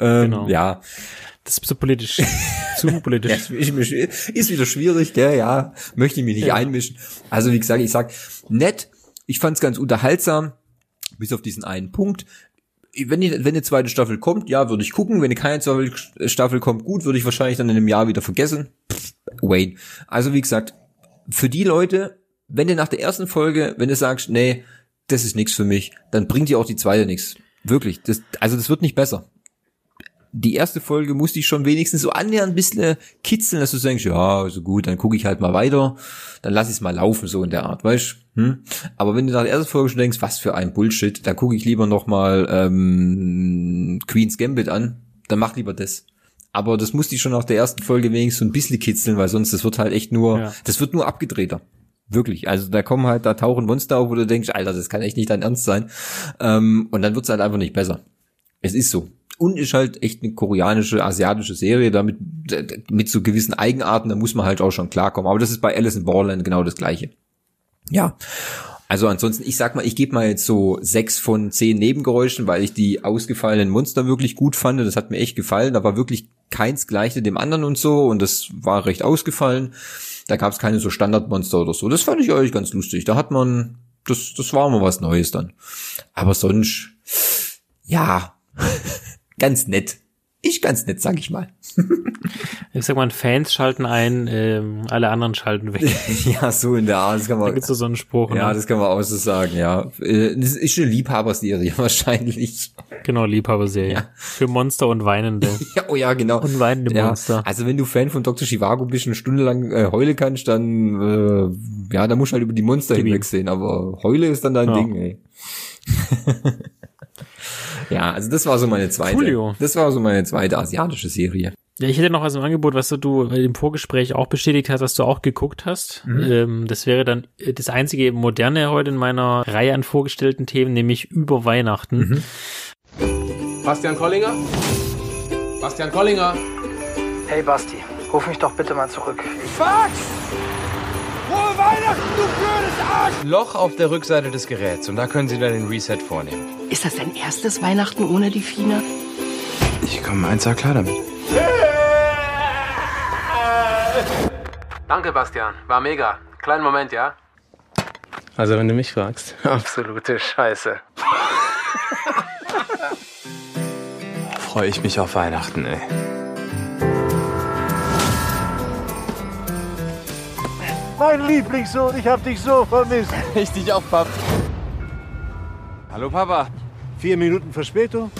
Ähm, genau. Ja. Das ist so politisch. Zu politisch. ja, ist wieder schwierig, gell? Ja, möchte ich mich nicht ja. einmischen. Also wie gesagt, ich sag nett. Ich fand's ganz unterhaltsam bis auf diesen einen Punkt. Wenn, die, wenn eine zweite Staffel kommt, ja, würde ich gucken. Wenn keine zweite Staffel kommt, gut, würde ich wahrscheinlich dann in einem Jahr wieder vergessen. Pff, Wayne. Also wie gesagt, für die Leute, wenn du nach der ersten Folge, wenn du sagst, nee, das ist nichts für mich, dann bringt dir auch die zweite nichts. Wirklich. Das, also das wird nicht besser die erste Folge musste ich schon wenigstens so annähernd ein bisschen kitzeln, dass du denkst, ja, also gut, dann gucke ich halt mal weiter, dann lass ich es mal laufen, so in der Art, weißt hm? Aber wenn du nach der ersten Folge schon denkst, was für ein Bullshit, da gucke ich lieber noch mal ähm, Queen's Gambit an, dann mach lieber das. aber das muss die schon nach der ersten Folge wenigstens so ein bisschen kitzeln, weil sonst das wird halt echt nur, Ja. das wird nur abgedrehter. Wirklich. Also da kommen halt, da tauchen Monster auf, wo du denkst, Alter, das kann echt nicht dein Ernst sein. Ähm, und dann wird's halt einfach nicht besser. Es ist so. Und ist halt echt eine koreanische, asiatische Serie, damit mit so gewissen Eigenarten, da muss man halt auch schon klarkommen. Aber das ist bei Alice in Borderland genau das gleiche. Ja. Also ansonsten, ich sag mal, ich gebe mal jetzt so sechs von zehn Nebengeräuschen, weil ich die ausgefallenen Monster wirklich gut fand. Das hat mir echt gefallen. Da war wirklich keins gleiche dem anderen und so und das war recht ausgefallen. Da gab es keine so Standardmonster oder so. Das fand ich eigentlich ganz lustig. Da hat man, das, das war mal was Neues dann. Aber sonst, ja, ganz nett. Ich ganz nett, sag ich mal. Ich sag mal, Fans schalten ein, ähm, alle anderen schalten weg. ja, so in der Art. Das kann Da man, gibt's so so einen Spruch. ja, ne? das kann man auch so sagen, ja. Äh, Das ist eine Liebhaberserie wahrscheinlich. Genau, Liebhaberserie. Ja. Für Monster und Weinende. Ja, oh ja, genau. Und weinende ja, Monster. Also wenn du Fan von Dr. Chivago bist und eine Stunde lang äh, heule kannst, dann äh, ja, dann musst du halt über die Monster hinwegsehen. Aber heule ist dann dein Ja. Ding, ey. ja, also das war so meine zweite. Coolio. Das war so meine zweite asiatische Serie. Ja, ich hätte noch was im Angebot, was du im Vorgespräch auch bestätigt hast, was du auch geguckt hast. Mhm. Ähm, das wäre dann äh, das einzige Moderne heute in meiner Reihe an vorgestellten Themen, nämlich über Weihnachten. Mhm. Bastian Kollinger? Bastian Kollinger? Hey Basti, ruf mich doch bitte mal zurück. Loch auf der Rückseite des Geräts und da können Sie dann den Reset vornehmen. Ist das dein erstes Weihnachten ohne die Fine? Ich komme eins klar damit. Danke, Bastian. War mega. Kleinen Moment, ja? Also, wenn du mich fragst. Absolute Scheiße. Freue ich mich auf Weihnachten, ey. Mein Lieblingssohn, ich hab dich so vermisst. Richtig auf, Pap. Hallo, Papa. Vier Minuten Verspätung?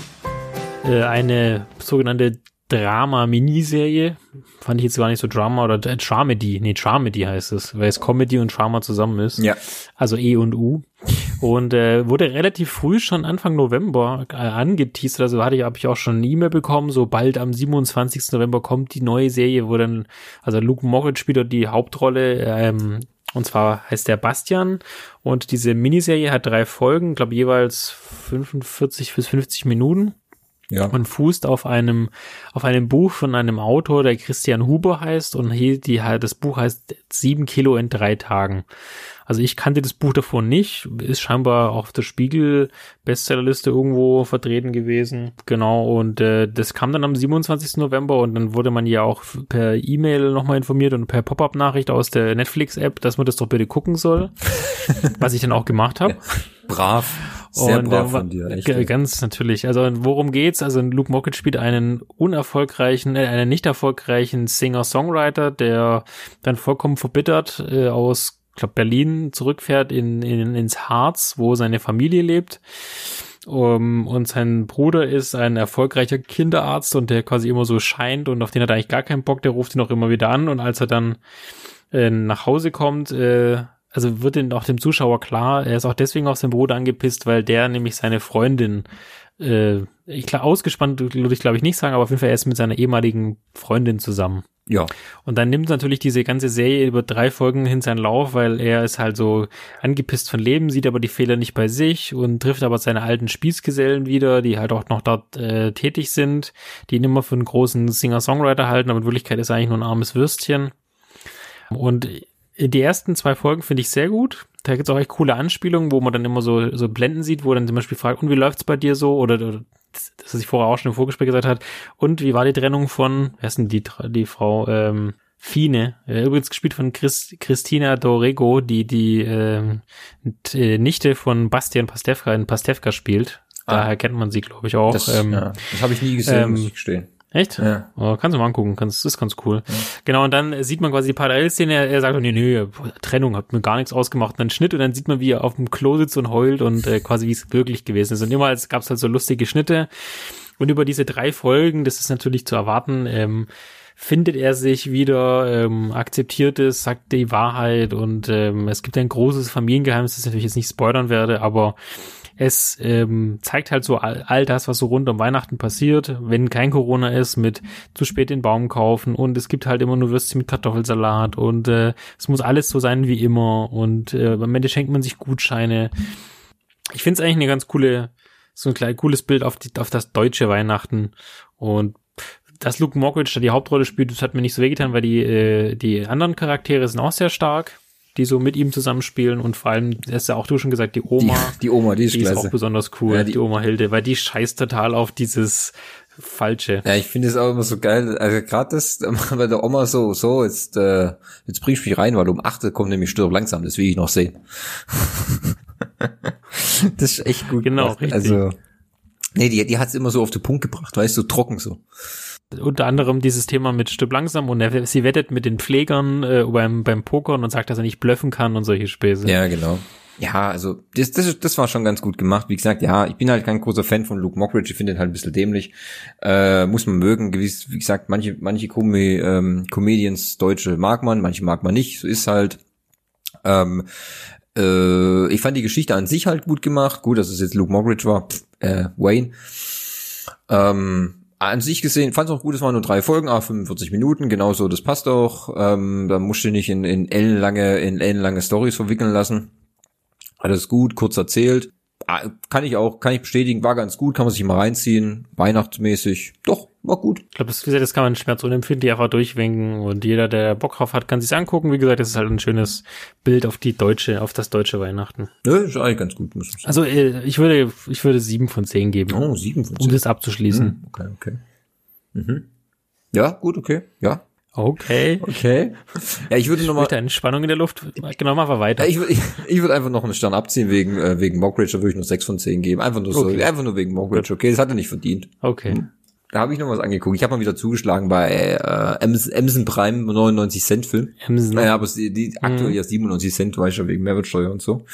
Äh, eine sogenannte Drama-Miniserie. Fand ich jetzt gar nicht so Drama oder äh, Dramedy. Nee, Dramedy heißt es, weil es Comedy und Drama zusammen ist. Ja. Also E und U. Und äh, wurde relativ früh schon Anfang November äh, angeteasert. Also hatte ich, habe ich auch schon eine E-Mail bekommen. So bald am 27. November kommt die neue Serie, wo dann, also Luke Moritz spielt dort die Hauptrolle. Ähm, und zwar heißt der Bastian. Und diese Miniserie hat drei Folgen, glaube jeweils 45 bis 50 Minuten Ja. und fußt auf einem auf einem Buch von einem Autor, der Christian Huber heißt und hier die das Buch heißt Sieben Kilo in drei Tagen. Also ich kannte das Buch davor nicht, ist scheinbar auf der Spiegel Bestsellerliste irgendwo vertreten gewesen. Genau und äh, das kam dann am 27. November und dann wurde man ja auch per E-Mail nochmal informiert und per Pop-up-Nachricht aus der Netflix-App, dass man das doch bitte gucken soll, was ich dann auch gemacht habe. Brav. Sehr Und, brav äh, von dir, echt. Ganz natürlich. Also worum geht's? Also Luke Mockett spielt einen unerfolgreichen, äh, einen nicht erfolgreichen Singer-Songwriter, der dann vollkommen verbittert äh, aus, glaub Berlin zurückfährt in, in ins Harz, wo seine Familie lebt. Um, und sein Bruder ist ein erfolgreicher Kinderarzt und der quasi immer so scheint und auf den hat er eigentlich gar keinen Bock, der ruft ihn auch immer wieder an und als er dann äh, nach Hause kommt, äh, also wird denn auch dem Zuschauer klar, er ist auch deswegen auf seinen Bruder angepisst, weil der nämlich seine Freundin, äh, ich klar, ausgespannt würde ich glaube ich nicht sagen, aber auf jeden Fall er ist mit seiner ehemaligen Freundin zusammen. Ja. Und dann nimmt natürlich diese ganze Serie über drei Folgen hin seinen Lauf, weil er ist halt so angepisst von Leben, sieht aber die Fehler nicht bei sich und trifft aber seine alten Spießgesellen wieder, die halt auch noch dort äh, tätig sind, die ihn immer für einen großen Singer-Songwriter halten, aber in Wirklichkeit ist er eigentlich nur ein armes Würstchen. Und die ersten zwei Folgen finde ich sehr gut. Da gibt's auch echt coole Anspielungen, wo man dann immer so, so Blenden sieht, wo dann zum Beispiel fragt, und wie läuft's bei dir so? Oder, oder das, was ich vorher auch schon im Vorgespräch gesagt hat. Und wie war die Trennung von, wer ist denn die, die Frau, ähm, Fine, äh, übrigens gespielt von Chris, Christina Dorego, die die ähm, äh, Nichte von Bastian Pastewka in Pastewka spielt. Ah. Daher kennt man sie, glaube ich, auch. Das, ähm, ja, das habe ich nie gesehen, ähm, muss ich gestehen. Echt? Ja. Oh, kannst du mal angucken, kannst, ist ganz cool. Genau, und dann sieht man quasi die Parallelszene, er, er sagt, nee, nee, Trennung hat mir gar nichts ausgemacht. Und dann Schnitt und dann sieht man, wie er auf dem Klo sitzt und heult und äh, quasi wie es wirklich gewesen ist. Und immer gab es halt so lustige Schnitte. Und über diese drei Folgen, das ist natürlich zu erwarten, ähm, findet er sich wieder, ähm, akzeptiert es, sagt die Wahrheit und ähm, es gibt ein großes Familiengeheimnis, das ich natürlich jetzt nicht spoilern werde, aber es ähm, zeigt halt so all, all das, was so rund um Weihnachten passiert, wenn kein Corona ist, mit zu spät den Baum kaufen und es gibt halt immer nur Würstchen mit Kartoffelsalat und äh, es muss alles so sein wie immer und äh, am Ende schenkt man sich Gutscheine. Ich finde es eigentlich eine ganz coole, so ein kleines cooles Bild auf, die, auf das deutsche Weihnachten und dass Luke Mockridge da die Hauptrolle spielt, das hat mir nicht so wehgetan, weil die, äh, die anderen Charaktere sind auch sehr stark die so mit ihm zusammenspielen und vor allem, hast ja auch du schon gesagt, die Oma. Die, die Oma, die ist, die ist auch besonders cool, Ja, die- die, Oma Hilde, weil die scheißt total auf dieses Falsche. Ja, ich finde es auch immer so geil. Also gerade das bei der Oma so, so, jetzt, äh, jetzt bringst du mich rein, weil um 8 kommt nämlich Stirb langsam, das will ich noch sehen. das ist echt gut. Genau, gemacht. richtig. Also, nee, die, die hat's immer so auf den Punkt gebracht, weißt du, so trocken so. Unter anderem dieses Thema mit Stück langsam und er, sie wettet mit den Pflegern äh, beim, beim Pokern und sagt, dass er nicht blöffen kann und solche Späße. Ja, genau. Ja, also das, das, das war schon ganz gut gemacht. Wie gesagt, ja, ich bin halt kein großer Fan von Luke Mockridge. Ich finde ihn halt ein bisschen dämlich. Äh, muss man mögen. Gewiss, wie gesagt, manche, manche Com ähm, Comedians, Deutsche mag man, manche mag man nicht. So ist halt. Ähm, äh, ich fand die Geschichte an sich halt gut gemacht. Gut, dass es jetzt Luke Mockridge war. Pff, äh, Wayne. Ähm, an sich gesehen, fand es auch gut, es waren nur drei Folgen, ah, 45 Minuten, genauso, das passt auch. Ähm, da musst du nicht in, in ellenlange, in ellenlange Stories verwickeln lassen. Alles gut, kurz erzählt. Ah, Kann ich auch, kann ich bestätigen, war ganz gut, kann man sich mal reinziehen, weihnachtsmäßig. Doch, war gut. Ich glaube, das, wie gesagt, das kann man schmerzunempfindlich einfach durchwinken und jeder, der Bock drauf hat, kann sich's angucken. Wie gesagt, das ist halt ein schönes Bild auf die deutsche, auf das deutsche Weihnachten. Ja, ist eigentlich ganz gut, muss man sagen. Also äh, ich würde, ich würde sieben von zehn geben, Oh, sieben von um zehn. das abzuschließen. Hm, Okay, okay. Mhm. Ja, gut, okay, ja. Okay. Okay. Ja, ich würde nochmal, eine Spannung in der Luft. Genau, machen wir weiter. Ja, ich würde ich, ich würd einfach noch einen Stern abziehen wegen, äh, wegen Mockridge, da würde ich nur sechs von zehn geben. Einfach nur so, Okay. einfach nur wegen Mockridge, okay, das hat er nicht verdient. Okay. Da habe ich noch was angeguckt. Ich habe mal wieder zugeschlagen bei äh, Amazon, Prime 99 Cent Film. Amazon. Naja, aber die, die aktuell ja 97 Cent, weiß ich ja wegen Mehrwertsteuer und so.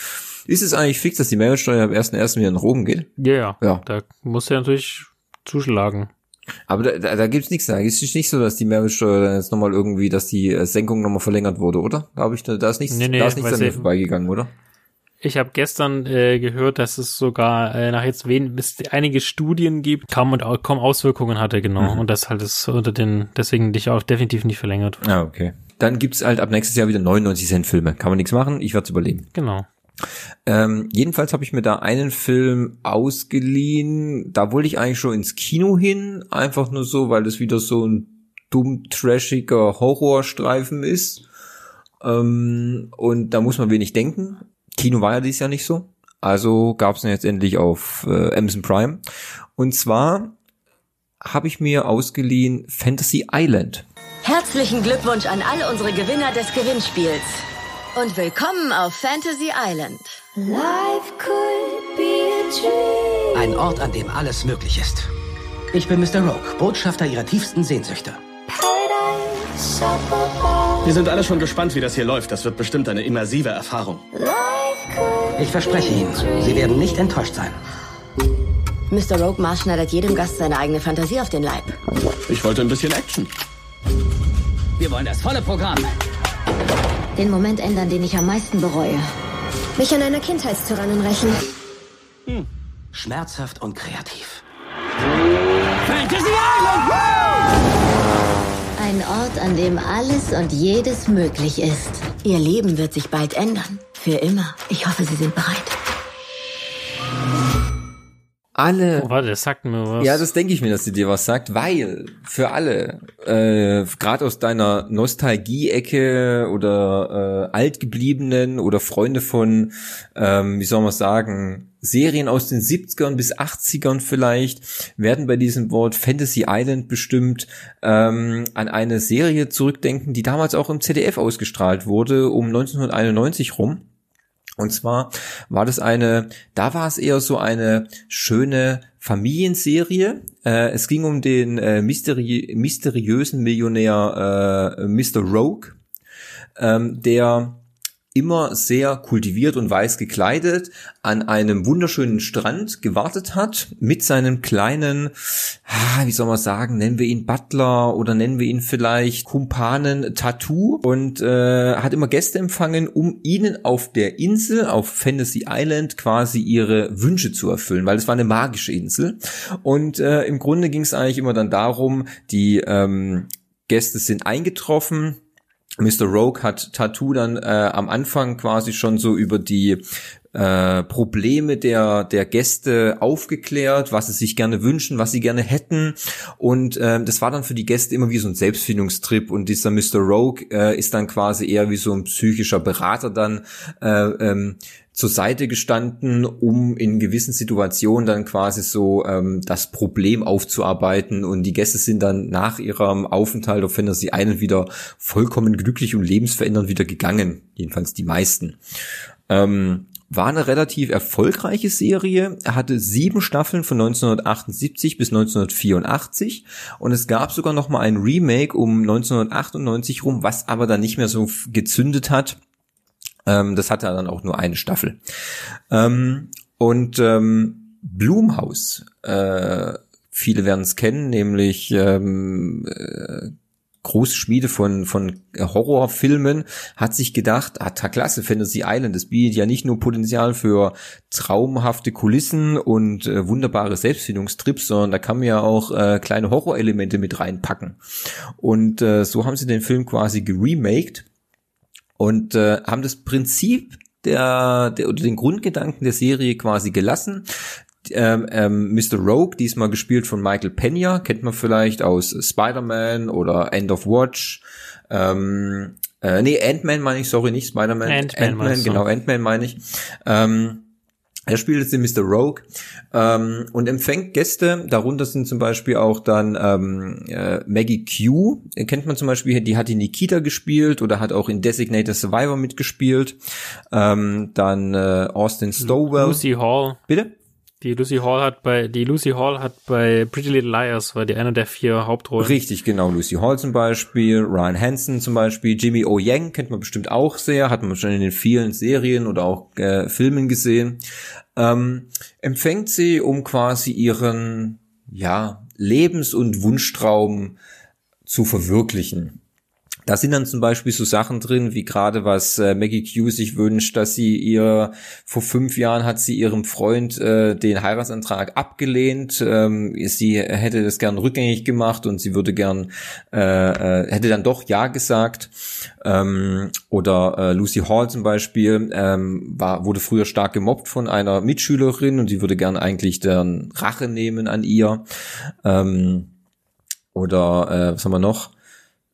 Ist es eigentlich fix, dass die Mehrwertsteuer am 1.1. wieder nach oben geht? Ja, ja. Ja. Da muss er natürlich zuschlagen. Aber da, da, da gibt's nichts. Da ist es nicht so, dass die Mehrwertsteuer dann jetzt nochmal irgendwie, dass die äh, Senkung nochmal verlängert wurde, oder? Da habe ich da, da ist nichts, Nee, nee, da ist nichts an mir vorbeigegangen, oder? Ich habe gestern äh, gehört, dass es sogar äh, nach jetzt wen es einige Studien gibt, kaum und au- kaum Auswirkungen hatte, genau. Mhm. Und das halt ist unter den deswegen dich auch definitiv nicht verlängert. Ah, okay. Dann gibt's halt ab nächstes Jahr wieder 99 Cent Filme. Kann man nichts machen, ich werde überleben. Genau. Ähm, jedenfalls habe ich mir da einen Film ausgeliehen. Da wollte ich eigentlich schon ins Kino hin, einfach nur so, weil das wieder so ein dumm trashiger Horrorstreifen ist. Ähm, und da muss man wenig denken. Kino war ja dieses Jahr nicht so. Also gab es jetzt endlich auf äh, Amazon Prime. Und zwar habe ich mir ausgeliehen Fantasy Island. Herzlichen Glückwunsch an alle unsere Gewinner des Gewinnspiels. Und willkommen auf Fantasy Island. Life could be a dream. Ein Ort, an dem alles möglich ist. Ich bin Mr. Rogue, Botschafter ihrer tiefsten Sehnsüchte. Paradise up above. Wir sind alle schon gespannt, wie das hier läuft. Das wird bestimmt eine immersive Erfahrung. Life could Ich verspreche Ihnen, Sie werden nicht enttäuscht sein. Mr. Rogue maßschneidert jedem Gast seine eigene Fantasie auf den Leib. Ich wollte ein bisschen Action. Wir wollen das volle Programm. Den Moment ändern, den ich am meisten bereue. Mich an einer Kindheitstyrannen rächen. Schmerzhaft und kreativ. Ein Ort, an dem alles und jedes möglich ist. Ihr Leben wird sich bald ändern. Für immer. Ich hoffe, Sie sind bereit. Alle Oh, warte, das sagt mir was. Ja, das denke ich mir, dass sie dir was sagt, weil für alle, äh, gerade aus deiner Nostalgie-Ecke oder äh, altgebliebenen oder Freunde von, ähm, wie soll man sagen, Serien aus den 70ern bis 80ern vielleicht, werden bei diesem Wort Fantasy Island bestimmt ähm, an eine Serie zurückdenken, die damals auch im ZDF ausgestrahlt wurde, um 1991 rum. Und zwar war das eine, da war es eher so eine schöne Familienserie. Äh, es ging um den äh, mysteri mysteriösen Millionär äh, Mr. Rogue, ähm, der immer sehr kultiviert und weiß gekleidet an einem wunderschönen Strand gewartet hat mit seinem kleinen, ah, wie soll man sagen, nennen wir ihn Butler oder nennen wir ihn vielleicht Kumpanen Tattoo und äh, hat immer Gäste empfangen, um ihnen auf der Insel, auf Fantasy Island quasi ihre Wünsche zu erfüllen, weil es war eine magische Insel. Und äh, im Grunde ging es eigentlich immer dann darum, die ähm, Gäste sind eingetroffen, Mr. Rogue hat Tattoo dann äh, am Anfang quasi schon so über die äh, Probleme der der Gäste aufgeklärt, was sie sich gerne wünschen, was sie gerne hätten und äh, das war dann für die Gäste immer wie so ein Selbstfindungstrip und dieser Mr. Rogue äh, ist dann quasi eher wie so ein psychischer Berater dann äh, ähm, zur Seite gestanden, um in gewissen Situationen dann quasi so ähm, das Problem aufzuarbeiten und die Gäste sind dann nach ihrem Aufenthalt auf Fantasy Island wieder vollkommen glücklich und lebensverändernd wieder gegangen, jedenfalls die meisten. Ähm, war eine relativ erfolgreiche Serie. Er hatte sieben Staffeln von 1978 bis 1984 und es gab sogar noch mal ein Remake um 1998 rum, was aber dann nicht mehr so gezündet hat. Ähm, das hatte dann auch nur eine Staffel. Ähm, und ähm, Blumhaus, äh, viele werden es kennen, nämlich ähm, äh, große Schmiede von, von Horrorfilmen, hat sich gedacht, ah, klasse, Fantasy Island, das bietet ja nicht nur Potenzial für traumhafte Kulissen und äh, wunderbare Selbstfindungstrips, sondern da kann man ja auch äh, kleine Horrorelemente mit reinpacken. Und äh, so haben sie den Film quasi geremaked und äh, haben das Prinzip der, der oder den Grundgedanken der Serie quasi gelassen. Ähm, ähm, Mr. Rogue, diesmal gespielt von Michael Pena, kennt man vielleicht aus Spider-Man oder End of Watch. Ähm, äh, nee, Ant-Man meine ich, sorry, nicht Spider-Man. Ant-Man, Ant genau, Ant-Man meine ich. Ähm, er spielt jetzt den Mr. Rogue ähm, und empfängt Gäste. Darunter sind zum Beispiel auch dann ähm, äh, Maggie Q. Kennt man zum Beispiel, die hat in Nikita gespielt oder hat auch in Designated Survivor mitgespielt. Ähm, dann äh, Austin Stowell. Lucy Hall. Bitte? Die Lucy Hall hat bei die Lucy Hall hat bei Pretty Little Liars war die eine der vier Hauptrollen. Richtig, genau. Lucy Hall zum Beispiel, Ryan Hansen zum Beispiel, Jimmy O Yang kennt man bestimmt auch sehr, hat man schon in den vielen Serien oder auch äh, Filmen gesehen. Ähm, empfängt sie, um quasi ihren ja Lebens- und Wunschtraum zu verwirklichen. Da sind dann zum Beispiel so Sachen drin, wie gerade was äh, Maggie Q sich wünscht, dass sie ihr, vor fünf Jahren hat sie ihrem Freund äh, den Heiratsantrag abgelehnt. Ähm, sie hätte das gern rückgängig gemacht und sie würde gern, äh, äh, hätte dann doch Ja gesagt. Ähm, oder äh, Lucy Hall zum Beispiel ähm, war, wurde früher stark gemobbt von einer Mitschülerin und sie würde gern eigentlich deren Rache nehmen an ihr. Ähm, oder äh, was haben wir noch?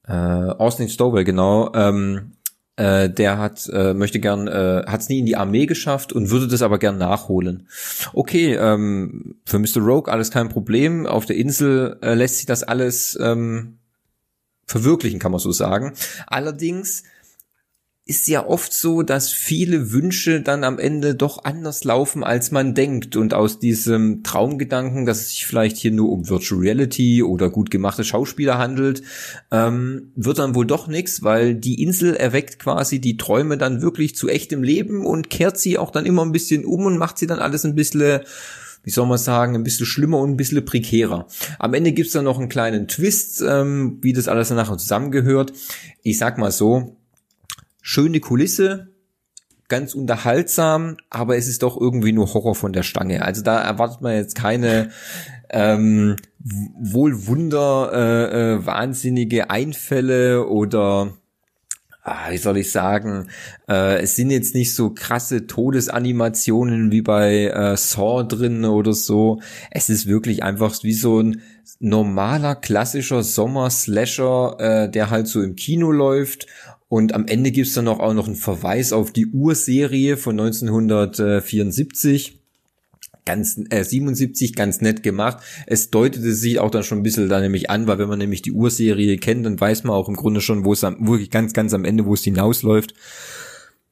Äh, Austin Stowell, genau, ähm, äh, der hat äh, möchte gern äh, hat es nie in die Armee geschafft und würde das aber gern nachholen. Okay, ähm, für Mr. Rogue alles kein Problem. Auf der Insel äh, lässt sich das alles ähm, verwirklichen, kann man so sagen. Allerdings ist ja oft so, dass viele Wünsche dann am Ende doch anders laufen, als man denkt. Und aus diesem Traumgedanken, dass es sich vielleicht hier nur um Virtual Reality oder gut gemachte Schauspieler handelt, ähm, wird dann wohl doch nichts, weil die Insel erweckt quasi die Träume dann wirklich zu echtem Leben und kehrt sie auch dann immer ein bisschen um und macht sie dann alles ein bisschen wie soll man sagen, ein bisschen schlimmer und ein bisschen prekärer. Am Ende gibt's dann noch einen kleinen Twist, ähm, wie das alles danach zusammengehört. Ich sag mal so, schöne Kulisse, ganz unterhaltsam, aber es ist doch irgendwie nur Horror von der Stange. Also da erwartet man jetzt keine ähm, wohl Wunder, äh, äh, wahnsinnige Einfälle oder ah, wie soll ich sagen, äh, es sind jetzt nicht so krasse Todesanimationen wie bei äh, Saw drin oder so. Es ist wirklich einfach wie so ein normaler, klassischer Sommer-Slasher, äh, der halt so im Kino läuft und am Ende gibt's dann auch, auch noch einen Verweis auf die Urserie von 1974 ganz äh, 77 ganz nett gemacht. Es deutete sich auch dann schon ein bisschen da nämlich an, weil wenn man nämlich die Urserie kennt, dann weiß man auch im Grunde schon, wo es am, wirklich ganz ganz am Ende, wo es hinausläuft.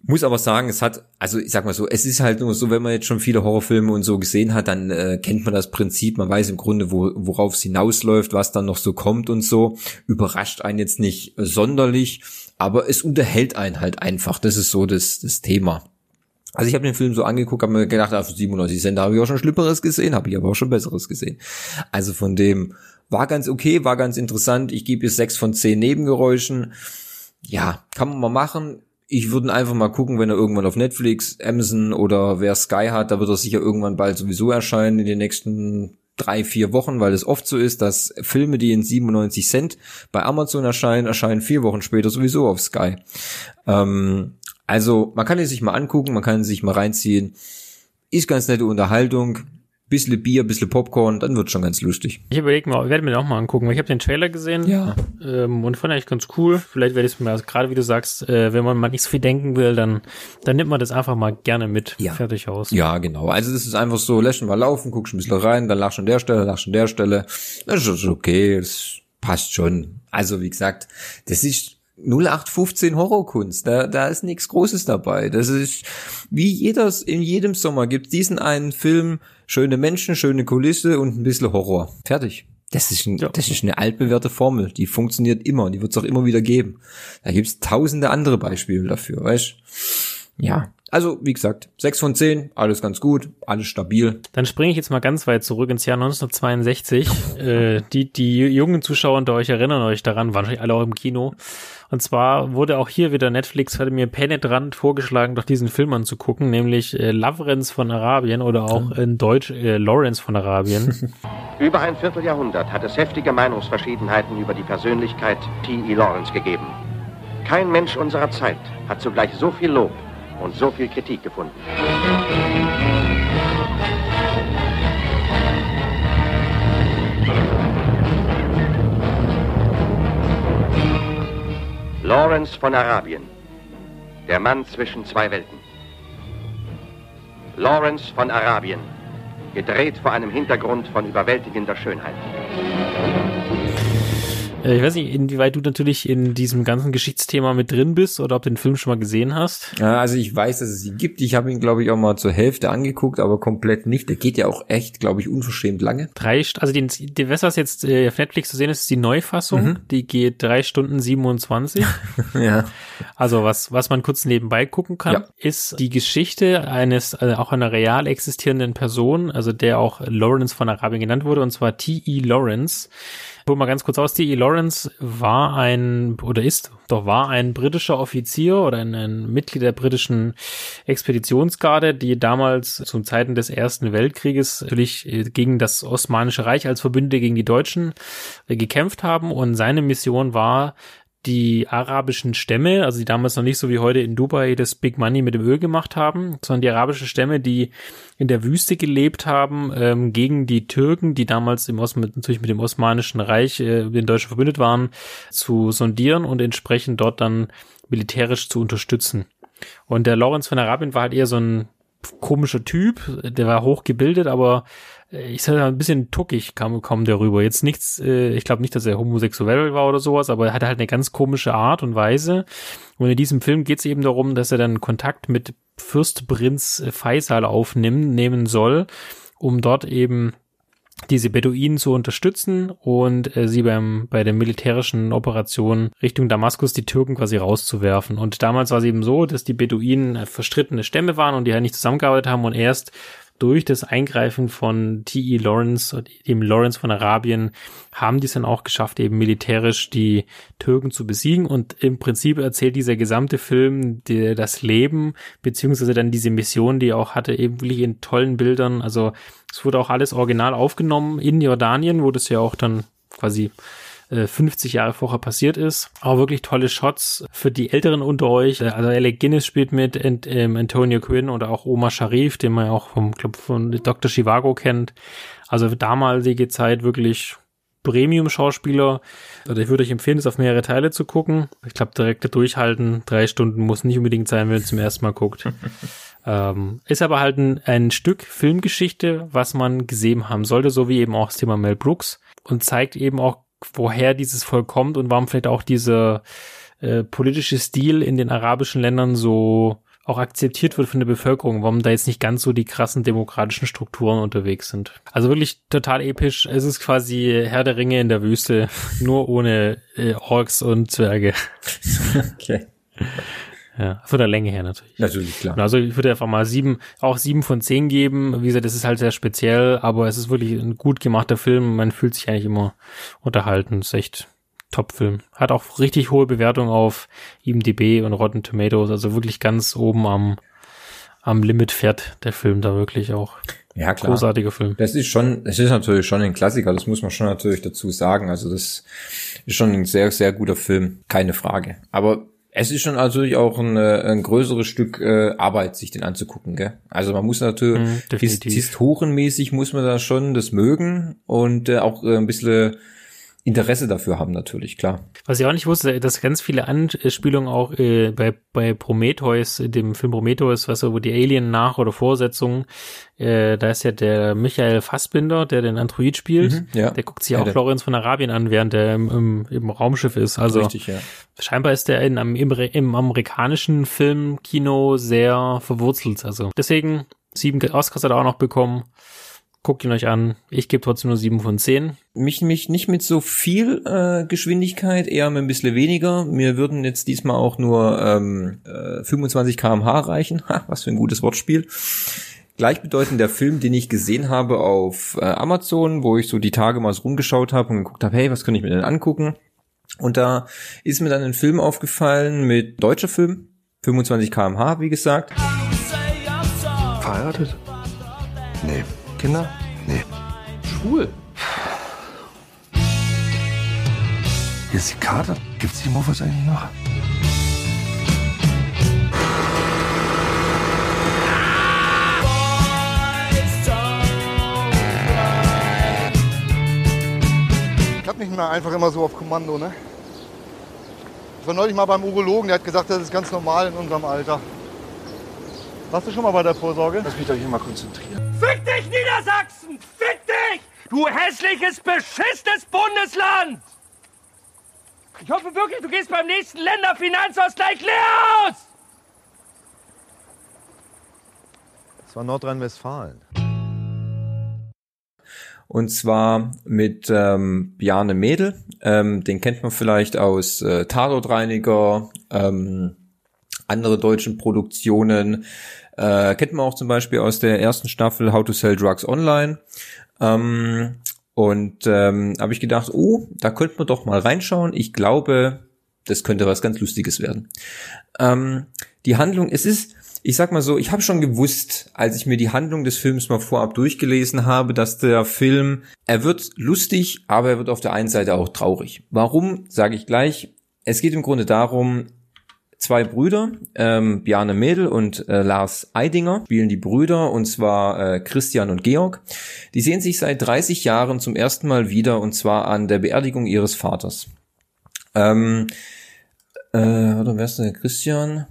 Muss aber sagen, es hat, also ich sag mal so, es ist halt nur so, wenn man jetzt schon viele Horrorfilme und so gesehen hat, dann äh, kennt man das Prinzip, man weiß im Grunde, wo, worauf es hinausläuft, was dann noch so kommt und so. Überrascht einen jetzt nicht sonderlich, aber es unterhält einen halt einfach. Das ist so das, das Thema. Also ich habe den Film so angeguckt, habe mir gedacht, ah, für 97 Cent habe ich auch schon Schlimmeres gesehen, habe ich aber auch schon Besseres gesehen. Also von dem war ganz okay, war ganz interessant. Ich gebe jetzt sechs von zehn Nebengeräuschen. Ja, kann man mal machen ich würde einfach mal gucken, wenn er irgendwann auf Netflix, Amazon oder wer Sky hat, da wird er sicher irgendwann bald sowieso erscheinen in den nächsten drei, vier Wochen, weil es oft so ist, dass Filme, die in 97 Cent bei Amazon erscheinen, erscheinen vier Wochen später sowieso auf Sky. Ähm, also man kann es sich mal angucken, man kann es sich mal reinziehen. Ist ganz nette Unterhaltung bisschen Bier, bisschen Popcorn, dann wird schon ganz lustig. Ich überlege mal, werde mir den auch mal angucken, weil ich habe den Trailer gesehen ja. ähm, und fand eigentlich ganz cool. Vielleicht werde ich es mir, also gerade wie du sagst, äh, wenn man mal nicht so viel denken will, dann, dann nimmt man das einfach mal gerne mit. Ja. Fertig aus. Ja, genau. Also das ist einfach so, lässt mal laufen, guckst ein bisschen rein, dann lachst du an der Stelle, lachst an der Stelle. Das ist okay, das passt schon. Also wie gesagt, das ist 0815 Horrorkunst, da, da ist nichts Großes dabei. Das ist wie jedes, in jedem Sommer gibt diesen einen Film, schöne Menschen, schöne Kulisse und ein bisschen Horror. Fertig. Das ist, ein, ja. das ist eine altbewährte Formel, die funktioniert immer, die wird es auch immer wieder geben. Da gibt's tausende andere Beispiele dafür, weißt Ja. Also, wie gesagt, sechs von zehn, alles ganz gut, alles stabil. Dann springe ich jetzt mal ganz weit zurück ins Jahr 1962. äh, die, die jungen Zuschauer unter euch erinnern euch daran, wahrscheinlich alle auch im Kino. Und zwar wurde auch hier wieder Netflix, hatte mir penetrant vorgeschlagen, doch diesen Film anzugucken, nämlich äh, Lovrens von Arabien oder auch in Deutsch äh, Lawrence von Arabien. Über ein Vierteljahrhundert hat es heftige Meinungsverschiedenheiten über die Persönlichkeit T.E. Lawrence gegeben. Kein Mensch unserer Zeit hat zugleich so viel Lob und so viel Kritik gefunden. Lawrence von Arabien, der Mann zwischen zwei Welten. Lawrence von Arabien, gedreht vor einem Hintergrund von überwältigender Schönheit. Äh, ich weiß nicht, inwieweit du natürlich in diesem ganzen Geschichtsthema mit drin bist oder ob du den Film schon mal gesehen hast. Ja, also ich weiß, dass es ihn gibt. Ich habe ihn, glaube ich, auch mal zur Hälfte angeguckt, aber komplett nicht. Der geht ja auch echt, glaube ich, unverschämt lange. Drei, also den, den was jetzt äh, auf Netflix zu sehen ist, ist die Neufassung. Mhm. Die geht drei Stunden 27. ja. Also was, was man kurz nebenbei gucken kann, ja. ist die Geschichte eines, also auch einer real existierenden Person, also der auch Lawrence von Arabien genannt wurde, und zwar T.E. Lawrence hol mal ganz kurz aus. D.E. Lawrence war ein, oder ist, doch war ein britischer Offizier oder ein, ein Mitglied der britischen Expeditionsgarde, die damals zum Zeiten des Ersten Weltkrieges natürlich äh, gegen das Osmanische Reich als Verbündete gegen die Deutschen äh, gekämpft haben. Und seine Mission war, die arabischen Stämme, also die damals noch nicht so wie heute in Dubai das Big Money mit dem Öl gemacht haben, sondern die arabischen Stämme, die in der Wüste gelebt haben, ähm, gegen die Türken, die damals im Osten, natürlich mit dem Osmanischen Reich, äh, den Deutschen verbündet waren, zu sondieren und entsprechend dort dann militärisch zu unterstützen. Und der Lawrence von Arabien war halt eher so ein komischer Typ, der war hochgebildet, aber ich sag mal, ein bisschen tuckig kam, kam der rüber. Jetzt nichts, äh, ich glaube nicht, dass er homosexuell war oder sowas, aber er hatte halt eine ganz komische Art und Weise. Und in diesem Film geht es eben darum, dass er dann Kontakt mit Fürstprinz Faisal aufnehmen, nehmen soll, um dort eben diese Beduinen zu unterstützen und äh, sie beim bei der militärischen Operation Richtung Damaskus die Türken quasi rauszuwerfen. Und damals war es eben so, dass die Beduinen verstrittene Stämme waren und die halt nicht zusammengearbeitet haben und erst durch das Eingreifen von T.E. Lawrence, dem Lawrence von Arabien, haben die es dann auch geschafft, eben militärisch die Türken zu besiegen. Und im Prinzip erzählt dieser gesamte Film die, das Leben, beziehungsweise dann diese Mission, die er auch hatte, eben wirklich in tollen Bildern. Also es wurde auch alles original aufgenommen in Jordanien, wo das ja auch dann quasi 50 äh, Jahre vorher passiert ist. Aber wirklich tolle Shots für die Älteren unter euch. Äh, also Alec Guinness spielt mit Ant ähm, Antonio Quinn oder auch Omar Sharif, den man ja auch vom Club von Dr. Chivago kennt. Also damalige Zeit wirklich Premium-Schauspieler. Also ich würde euch empfehlen, es auf mehrere Teile zu gucken. Ich glaube, direkt durchhalten, drei Stunden muss nicht unbedingt sein, wenn ihr zum ersten Mal guckt. ähm, ist aber halt ein, ein Stück Filmgeschichte, was man gesehen haben sollte, so wie eben auch das Thema Mel Brooks und zeigt eben auch woher dieses Volk kommt und warum vielleicht auch dieser äh, politische Stil in den arabischen Ländern so auch akzeptiert wird von der Bevölkerung, warum da jetzt nicht ganz so die krassen demokratischen Strukturen unterwegs sind. Also wirklich total episch. Es ist quasi Herr der Ringe in der Wüste, nur ohne äh, Orks und Zwerge. Okay. Ja, von der Länge her natürlich. Natürlich, klar. Also ich würde einfach mal sieben, auch sieben von zehn geben. Wie gesagt, das ist halt sehr speziell, aber es ist wirklich ein gut gemachter Film. Man fühlt sich eigentlich immer unterhalten. Das ist echt Top-Film. Hat auch richtig hohe Bewertung auf IMDb und Rotten Tomatoes. Also wirklich ganz oben am, am Limit fährt der Film da wirklich auch. Ja, klar. Großartiger Film. Das ist schon, es ist natürlich schon ein Klassiker, das muss man schon natürlich dazu sagen. Also das ist schon ein sehr, sehr guter Film, keine Frage. Aber es ist schon natürlich auch ein, äh, ein größeres Stück äh, Arbeit, sich den anzugucken. Gell? Also man muss natürlich, Mhm, his historienmäßig muss man da schon das mögen und äh, auch äh, ein bisschen Interesse dafür haben natürlich, klar. Was ich auch nicht wusste, dass ganz viele Anspielungen auch äh, bei, bei Prometheus, dem Film Prometheus, was so, wo die Alien nach- oder Vorsetzungen, äh, da ist ja der Michael Fassbinder, der den Android spielt, Mhm, ja. der guckt sich Ja, auch der- Lorenz von Arabien an, während der im, im, im Raumschiff ist. Also Richtig, ja. scheinbar ist der in, im, im amerikanischen Filmkino sehr verwurzelt. Also deswegen sieben Oscars hat er auch noch bekommen. Guckt ihn euch an. Ich gebe trotzdem nur sieben von zehn. Mich, mich nicht mit so viel äh, Geschwindigkeit, eher mit ein bisschen weniger. Mir würden jetzt diesmal auch nur ähm, äh, 25 kmh reichen. Ha, was für ein gutes Wortspiel. Gleichbedeutend der Film, den ich gesehen habe auf äh, Amazon, wo ich so die Tage mal so rumgeschaut habe und geguckt habe, hey, was kann ich mir denn angucken? Und da ist mir dann ein Film aufgefallen mit deutscher Film, 25 kmh, wie gesagt. Verheiratet? Nee. Kinder? Nee. Schwul? Hier ist die Karte. Gibt's die Muffas eigentlich noch? Ich hab nicht mehr einfach immer so auf Kommando, ne? Ich war neulich mal beim Urologen, der hat gesagt, das ist ganz normal in unserem Alter. Warst du schon mal bei der Vorsorge? Lass mich doch hier mal konzentrieren. Fick dich, Niedersachsen! Fick dich! Du hässliches, beschissenes Bundesland! Ich hoffe wirklich, du gehst beim nächsten Länderfinanzausgleich leer aus! Das war Nordrhein-Westfalen. Und zwar mit ähm, Bjarne Mädel. Ähm, den kennt man vielleicht aus äh, Tatortreiniger, ähm, andere deutschen Produktionen. Äh, kennt man auch zum Beispiel aus der ersten Staffel How to Sell Drugs Online. Ähm, und ähm, habe ich gedacht, oh, da könnte man doch mal reinschauen. Ich glaube, das könnte was ganz Lustiges werden. Ähm, die Handlung, es ist, ich sag mal so, ich habe schon gewusst, als ich mir die Handlung des Films mal vorab durchgelesen habe, dass der Film, er wird lustig, aber er wird auf der einen Seite auch traurig. Warum, sage ich gleich. Es geht im Grunde darum, zwei Brüder, ähm, Bjarne Mädel und äh, Lars Eidinger, spielen die Brüder, und zwar äh, Christian und Georg. Die sehen sich seit 30 Jahren zum ersten Mal wieder, und zwar an der Beerdigung ihres Vaters. Ähm, äh, warte, wer ist denn Christian?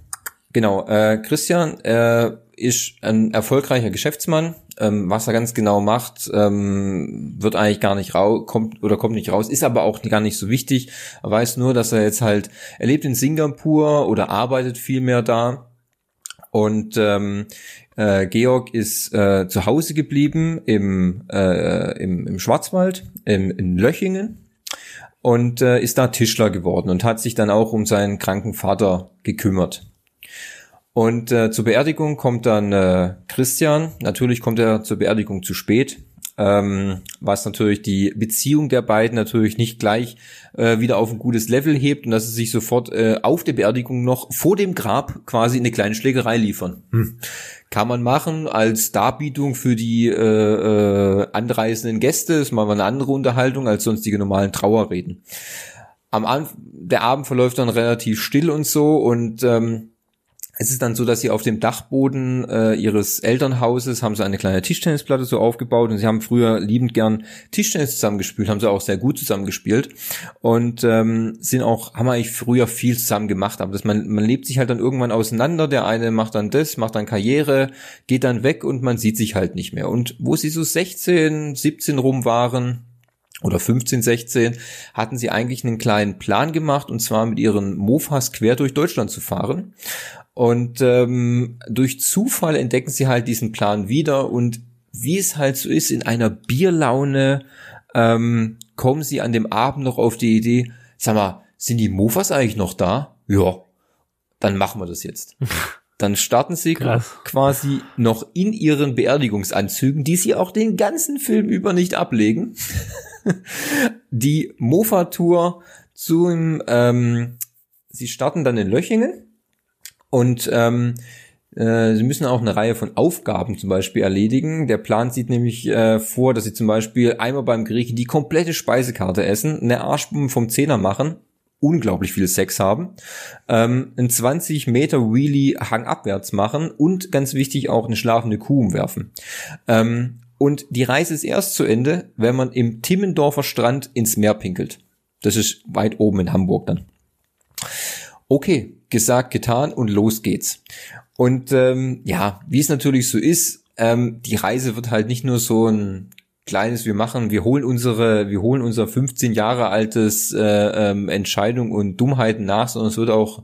Genau, äh, Christian äh, ist ein erfolgreicher Geschäftsmann. Ähm, was er ganz genau macht, ähm, wird eigentlich gar nicht raus, kommt oder kommt nicht raus, ist aber auch gar nicht so wichtig. Er weiß nur, dass er jetzt halt, er lebt in Singapur oder arbeitet viel mehr da. Und ähm, äh, Georg ist äh, zu Hause geblieben im, äh, im, im Schwarzwald, im, in Löchingen und äh, ist da Tischler geworden und hat sich dann auch um seinen kranken Vater gekümmert. Und äh, zur Beerdigung kommt dann äh, Christian. Natürlich kommt er zur Beerdigung zu spät, ähm, was natürlich die Beziehung der beiden natürlich nicht gleich äh, wieder auf ein gutes Level hebt und dass sie sich sofort äh, auf der Beerdigung noch vor dem Grab quasi eine kleine Schlägerei liefern. Hm. Kann man machen als Darbietung für die äh, äh, anreisenden Gäste. Ist mal eine andere Unterhaltung als sonstige normalen Trauerreden. Am Anfang, der Abend verläuft dann relativ still und so und ähm, es ist dann so, dass sie auf dem Dachboden äh, ihres Elternhauses haben sie eine kleine Tischtennisplatte so aufgebaut und sie haben früher liebend gern Tischtennis zusammengespielt, haben sie auch sehr gut zusammengespielt und ähm, sind auch haben eigentlich früher viel zusammen gemacht, aber das man man lebt sich halt dann irgendwann auseinander. Der eine macht dann das, macht dann Karriere, geht dann weg und man sieht sich halt nicht mehr. Und wo sie so 16, 17 rum waren, oder 15, 16, hatten sie eigentlich einen kleinen Plan gemacht, und zwar mit ihren Mofas quer durch Deutschland zu fahren. Und ähm, durch Zufall entdecken sie halt diesen Plan wieder und wie es halt so ist, in einer Bierlaune ähm, kommen sie an dem Abend noch auf die Idee, sag mal, sind die Mofas eigentlich noch da? Ja, dann machen wir das jetzt. Dann starten sie Krass. quasi noch in ihren Beerdigungsanzügen, die sie auch den ganzen Film über nicht ablegen, die Mofa-Tour zum, ähm, sie starten dann in Löchingen und ähm, äh, Sie müssen auch eine Reihe von Aufgaben zum Beispiel erledigen. Der Plan sieht nämlich äh, vor, dass Sie zum Beispiel einmal beim Griechen die komplette Speisekarte essen, eine Arschbombe vom Zehner machen, unglaublich viel Sex haben, ähm, einen 20 Meter Wheelie hangabwärts machen und ganz wichtig auch eine schlafende Kuh umwerfen. Ähm, und die Reise ist erst zu Ende, wenn man im Timmendorfer Strand ins Meer pinkelt. Das ist weit oben in Hamburg dann. Okay, gesagt, getan und los geht's. Und ähm, ja, wie es natürlich so ist, ähm, die Reise wird halt nicht nur so ein kleines, wir machen, wir holen unsere, wir holen unser 15 Jahre altes äh, ähm, Entscheidung und Dummheiten nach, sondern es wird auch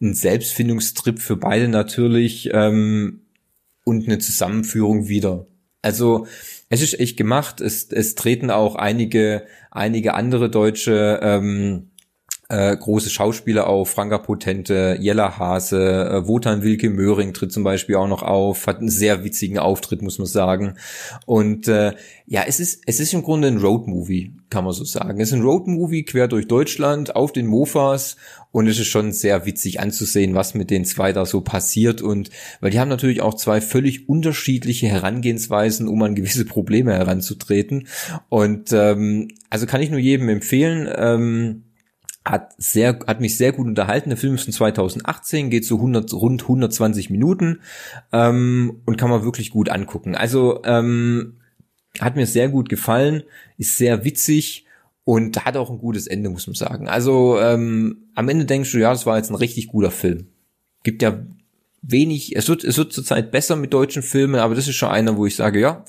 ein Selbstfindungstrip für beide natürlich ähm, und eine Zusammenführung wieder. Also es ist echt gemacht. Es, es treten auch einige einige andere deutsche ähm, äh, große Schauspieler auf, Franka Potente, Jella Hase, äh, Wotan Wilke Möhring tritt zum Beispiel auch noch auf, hat einen sehr witzigen Auftritt, muss man sagen. Und äh, ja, es ist, es ist im Grunde ein Roadmovie, kann man so sagen. Es ist ein Roadmovie quer durch Deutschland auf den Mofas und es ist schon sehr witzig anzusehen, was mit den zwei da so passiert und weil die haben natürlich auch zwei völlig unterschiedliche Herangehensweisen, um an gewisse Probleme heranzutreten. Und ähm, also kann ich nur jedem empfehlen. Ähm, hat sehr, hat mich sehr gut unterhalten. Der Film ist von 2018, geht so 100, rund 120 Minuten ähm, und kann man wirklich gut angucken. Also ähm, hat mir sehr gut gefallen, ist sehr witzig und hat auch ein gutes Ende, muss man sagen. Also ähm, am Ende denkst du, ja, das war jetzt ein richtig guter Film. Gibt ja wenig, es wird, es wird zurzeit besser mit deutschen Filmen, aber das ist schon einer, wo ich sage, ja,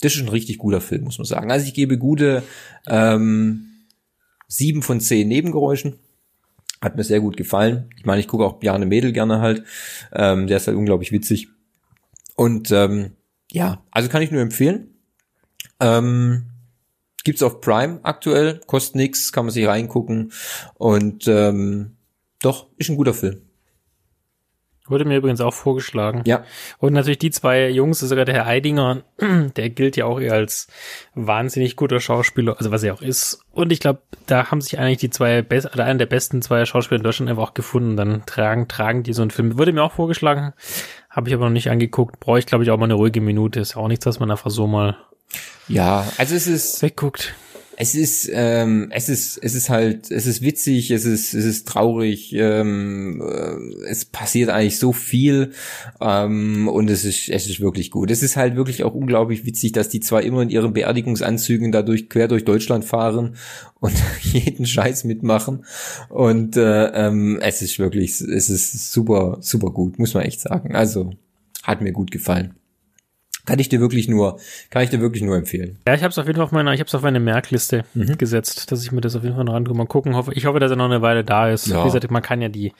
das ist ein richtig guter Film, muss man sagen. Also ich gebe gute ähm, sieben von zehn Nebengeräuschen. Hat mir sehr gut gefallen. Ich meine, ich gucke auch Bjarne Mädel gerne halt. Ähm, der ist halt unglaublich witzig. Und ähm, ja, also kann ich nur empfehlen. Ähm, gibt's auf Prime aktuell, kostet nix, kann man sich reingucken. Und ähm, doch, ist ein guter Film. Wurde mir übrigens auch vorgeschlagen. Ja. Und natürlich die zwei Jungs, sogar der Herr Eidinger, der gilt ja auch eher als wahnsinnig guter Schauspieler, also was er auch ist. Und ich glaube, da haben sich eigentlich die zwei best oder einer der besten zwei Schauspieler in Deutschland einfach auch gefunden. Dann tragen, tragen die so einen Film. Wurde mir auch vorgeschlagen, habe ich aber noch nicht angeguckt. Brauche ich, glaube ich, auch mal eine ruhige Minute. Ist ja auch nichts, was man einfach so mal ja, also es ist wegguckt. Es ist, ähm, es ist, es ist halt, es ist witzig, es ist, es ist traurig, ähm, äh, es passiert eigentlich so viel ähm, und es ist, es ist wirklich gut. Es ist halt wirklich auch unglaublich witzig, dass die zwei immer in ihren Beerdigungsanzügen dadurch quer durch Deutschland fahren und jeden Scheiß mitmachen und äh, ähm, es ist wirklich, es ist super, super gut, muss man echt sagen. Also hat mir gut gefallen. Kann ich dir wirklich nur, kann ich dir wirklich nur empfehlen. Ja, ich habe es auf jeden Fall auf meiner, ich habe es auf meine Merkliste mhm. gesetzt, dass ich mir das auf jeden Fall noch angucke. Mal gucken. Hoffe, ich hoffe, dass er noch eine Weile da ist. Ja. Wie gesagt, man kann ja die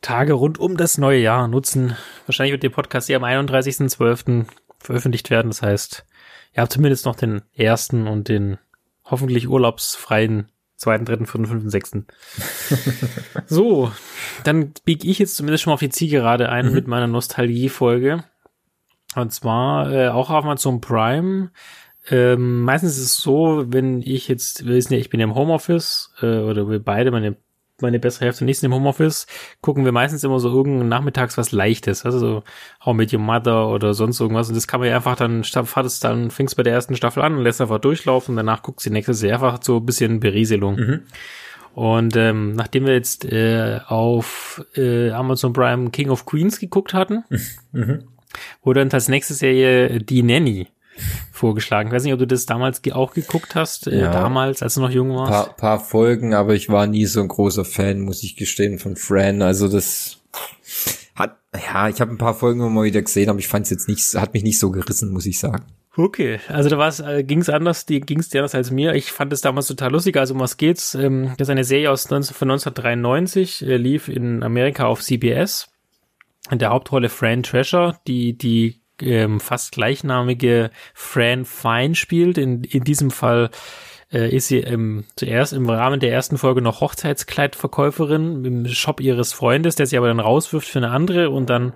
Tage rund um das neue Jahr nutzen. Wahrscheinlich wird der Podcast ja am 31.12. veröffentlicht werden. Das heißt, ihr habt zumindest noch den ersten und den hoffentlich urlaubsfreien zweiten, dritten, vierten, fünften, sechsten. so, dann biege ich jetzt zumindest schon mal auf die Zielgerade ein mhm. mit meiner Nostalgie-Folge. Und zwar äh, auch auf Amazon Prime. Ähm, meistens ist es so, wenn ich jetzt, wir wissen ja, ich bin im Homeoffice, äh, oder wir beide, meine, meine bessere Hälfte nicht im Homeoffice, gucken wir meistens immer so irgendein nachmittags was Leichtes, also so How Met Your Mother oder sonst irgendwas. Und das kann man ja einfach dann, fahrt es dann, fängst bei der ersten Staffel an und lässt einfach durchlaufen und danach guckst du die nächste Serie einfach so ein bisschen Berieselung. Mhm. Und ähm, nachdem wir jetzt äh, auf äh, Amazon Prime King of Queens geguckt hatten, mhm wurde uns als nächste Serie Die Nanny vorgeschlagen. Ich weiß nicht, ob du das damals auch geguckt hast, äh, ja, damals, als du noch jung warst. Paar, paar Folgen, aber ich war nie so ein großer Fan, muss ich gestehen, von Fran. Also das hat, ja, ich habe ein paar Folgen immer mal wieder gesehen, aber ich fand es jetzt nicht, hat mich nicht so gerissen, muss ich sagen. Okay, also da war's, äh, ging's anders, die ging's dir anders als mir. Ich fand es damals total lustig. Also um was geht's? Ähm, das ist eine Serie aus 19, von 1993, äh, lief in Amerika auf CBS in der Hauptrolle Fran Treasure, die die ähm, fast gleichnamige Fran Fine spielt. In, in diesem Fall äh, ist sie ähm, zuerst im Rahmen der ersten Folge noch Hochzeitskleidverkäuferin im Shop ihres Freundes, der sie aber dann rauswirft für eine andere und dann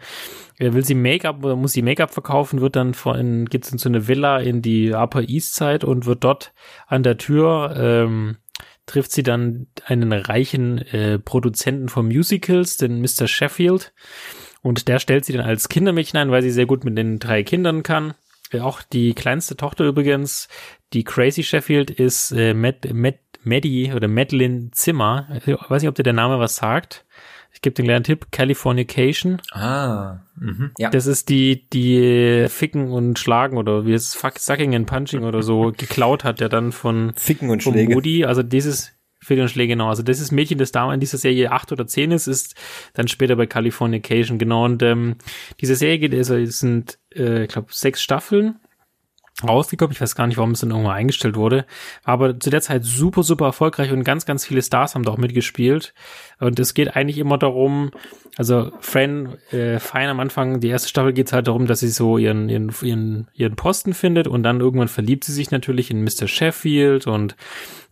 äh, will sie Make-up oder muss sie Make-up verkaufen, wird dann von geht's in so eine Villa in die Upper East Side und wird dort an der Tür ähm, trifft sie dann einen reichen äh, Produzenten von Musicals, den Mr. Sheffield. Und der stellt sie dann als Kindermädchen ein, weil sie sehr gut mit den drei Kindern kann. Äh, auch die kleinste Tochter übrigens, die Crazy Sheffield, ist äh, Mad, Mad, Maddie oder Madeline Zimmer. Ich weiß nicht, ob dir der Name was sagt. Ich gebe den kleinen Tipp, Californication. Ah, mhm. ja. Das ist die, die Ficken und Schlagen oder wie es Fuck, Sucking and Punching oder so geklaut hat, der dann von Ficken und von Schläge. Moody. Also dieses Ficken und Schläge, genau. Also das ist Mädchen, das da in dieser Serie acht oder zehn ist, ist dann später bei Californication, genau. Und ähm, diese Serie also es sind, äh, ich glaube, sechs Staffeln rausgekommen. Ich weiß gar nicht, warum es dann irgendwann eingestellt wurde. Aber zu der Zeit super, super erfolgreich und ganz, ganz viele Stars haben da auch mitgespielt. Und es geht eigentlich immer darum, also Fran äh, Fein am Anfang, die erste Staffel geht es halt darum, dass sie so ihren, ihren, ihren, ihren Posten findet und dann irgendwann verliebt sie sich natürlich in Mr. Sheffield und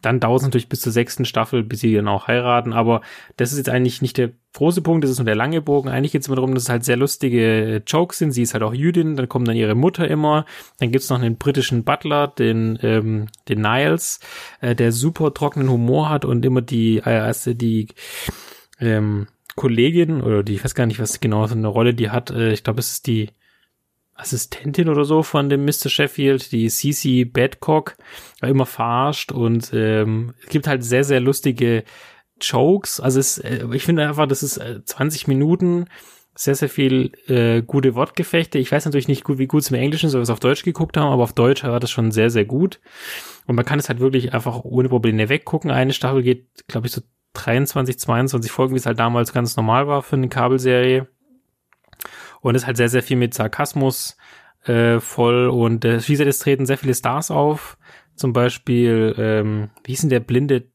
dann dauert es natürlich bis zur sechsten Staffel, bis sie dann auch heiraten. Aber das ist jetzt eigentlich nicht der große Punkt, das ist nur der lange Bogen. Eigentlich geht es immer darum, dass es halt sehr lustige Jokes sind. Sie ist halt auch Jüdin, dann kommt dann ihre Mutter immer. Dann gibt's noch einen britischen Butler, den, ähm, den Niles, äh, der super trockenen Humor hat und immer die, äh, also die ähm, Kollegin, oder die, ich weiß gar nicht, was genau so eine Rolle die hat, äh, ich glaube, es ist die Assistentin oder so von dem Mr. Sheffield, die Cece Badcock, immer verarscht und ähm, es gibt halt sehr, sehr lustige Jokes. Also es, äh, ich finde einfach, das ist äh, 20 Minuten sehr, sehr viel äh, gute Wortgefechte. Ich weiß natürlich nicht gut, wie gut es im Englischen ist, weil wir es auf Deutsch geguckt haben, aber auf Deutsch war das schon sehr, sehr gut. Und man kann es halt wirklich einfach ohne Probleme weggucken. Eine Staffel geht, glaube ich, so 23, 22 Folgen, wie es halt damals ganz normal war für eine Kabelserie. Und ist halt sehr, sehr viel mit Sarkasmus äh, voll. Und äh, wie gesagt, es treten sehr viele Stars auf. Zum Beispiel, ähm, wie hieß denn der blinde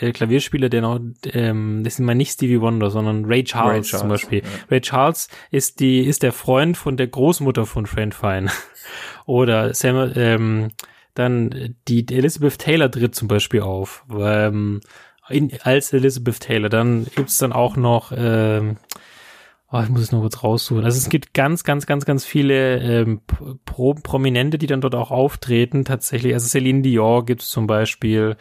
äh, Klavierspieler, der noch, ähm, das ist mal nicht Stevie Wonder, sondern Ray Charles, Ray Charles, zum Beispiel. ja. Ray Charles ist die, ist der Freund von der Großmutter von Fran Fine. Oder Sam, ähm, dann die, die Elizabeth Taylor tritt zum Beispiel auf, ähm, in, als Elizabeth Taylor. Dann gibt's dann auch noch, ähm, oh, ich muss es noch kurz raussuchen. Also es gibt ganz, ganz, ganz, ganz viele ähm, Pro Prominente, die dann dort auch auftreten. Tatsächlich, also Celine Dior gibt's zum Beispiel,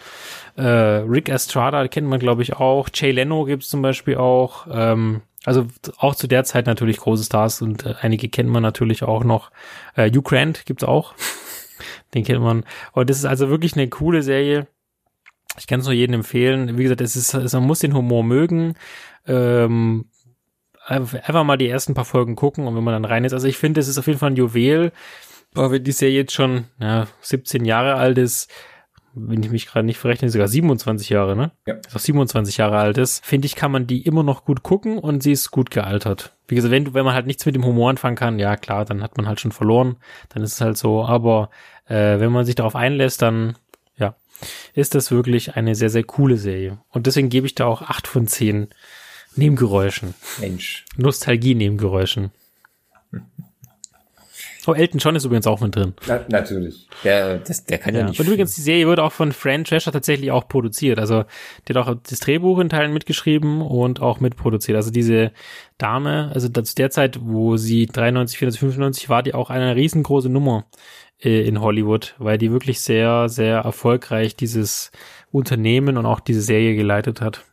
äh, Rick Estrada kennt man glaube ich auch, Jay Leno gibt's zum Beispiel auch. Ähm, also auch zu der Zeit natürlich große Stars und äh, einige kennt man natürlich auch noch. Äh, Hugh Grant gibt's auch. Den kennt man. Und das ist also wirklich eine coole Serie. Ich kann es nur jedem empfehlen. Wie gesagt, es ist, es, man muss den Humor mögen. Ähm, einfach mal die ersten paar Folgen gucken und wenn man dann rein ist. Also ich finde, es ist auf jeden Fall ein Juwel. Aber wenn die Serie jetzt schon ja, 17 Jahre alt ist, wenn ich mich gerade nicht verrechne, sogar 27 Jahre, ne? Ja. Ist auch 27 Jahre alt ist, finde ich, kann man die immer noch gut gucken und sie ist gut gealtert. Wie gesagt, wenn, du, wenn man halt nichts mit dem Humor anfangen kann, ja klar, dann hat man halt schon verloren, dann ist es halt so. Aber äh, wenn man sich darauf einlässt, dann ist das wirklich eine sehr, sehr coole Serie. Und deswegen gebe ich da auch acht von zehn Nebengeräuschen. Mensch. Nostalgie-Nebengeräuschen. Oh, Elton John ist übrigens auch mit drin. Na, natürlich. Der, das, der kann ja, Ja. nicht. Und übrigens, die Serie wird auch von Fran Drescher tatsächlich auch produziert. Also, die hat auch das Drehbuch in Teilen mitgeschrieben und auch mitproduziert. Also diese Dame, also zu der Zeit, wo sie 93, 94, 95 war, die auch eine riesengroße Nummer äh, in Hollywood, weil die wirklich sehr, sehr erfolgreich dieses Unternehmen und auch diese Serie geleitet hat.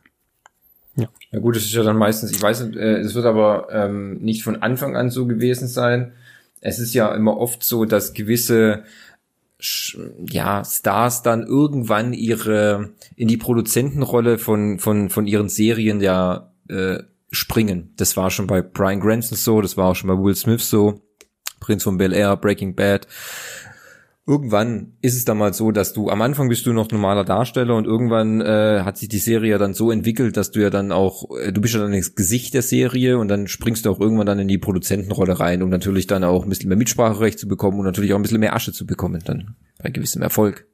Ja. Ja gut, es ist ja dann meistens, ich weiß nicht, äh, es wird aber ähm, nicht von Anfang an so gewesen sein. Es ist ja immer oft so, dass gewisse ja, Stars dann irgendwann ihre in die Produzentenrolle von von von ihren Serien ja äh, springen. Das war schon bei Brian Cranston so, das war auch schon bei Will Smith so, Prinz von Bel Air, Breaking Bad. Irgendwann ist es dann mal so, dass du am Anfang bist du noch normaler Darsteller und irgendwann äh, hat sich die Serie dann so entwickelt, dass du ja dann auch, äh, du bist ja dann das Gesicht der Serie und dann springst du auch irgendwann dann in die Produzentenrolle rein, um natürlich dann auch ein bisschen mehr Mitspracherecht zu bekommen und natürlich auch ein bisschen mehr Asche zu bekommen, dann bei gewissem Erfolg.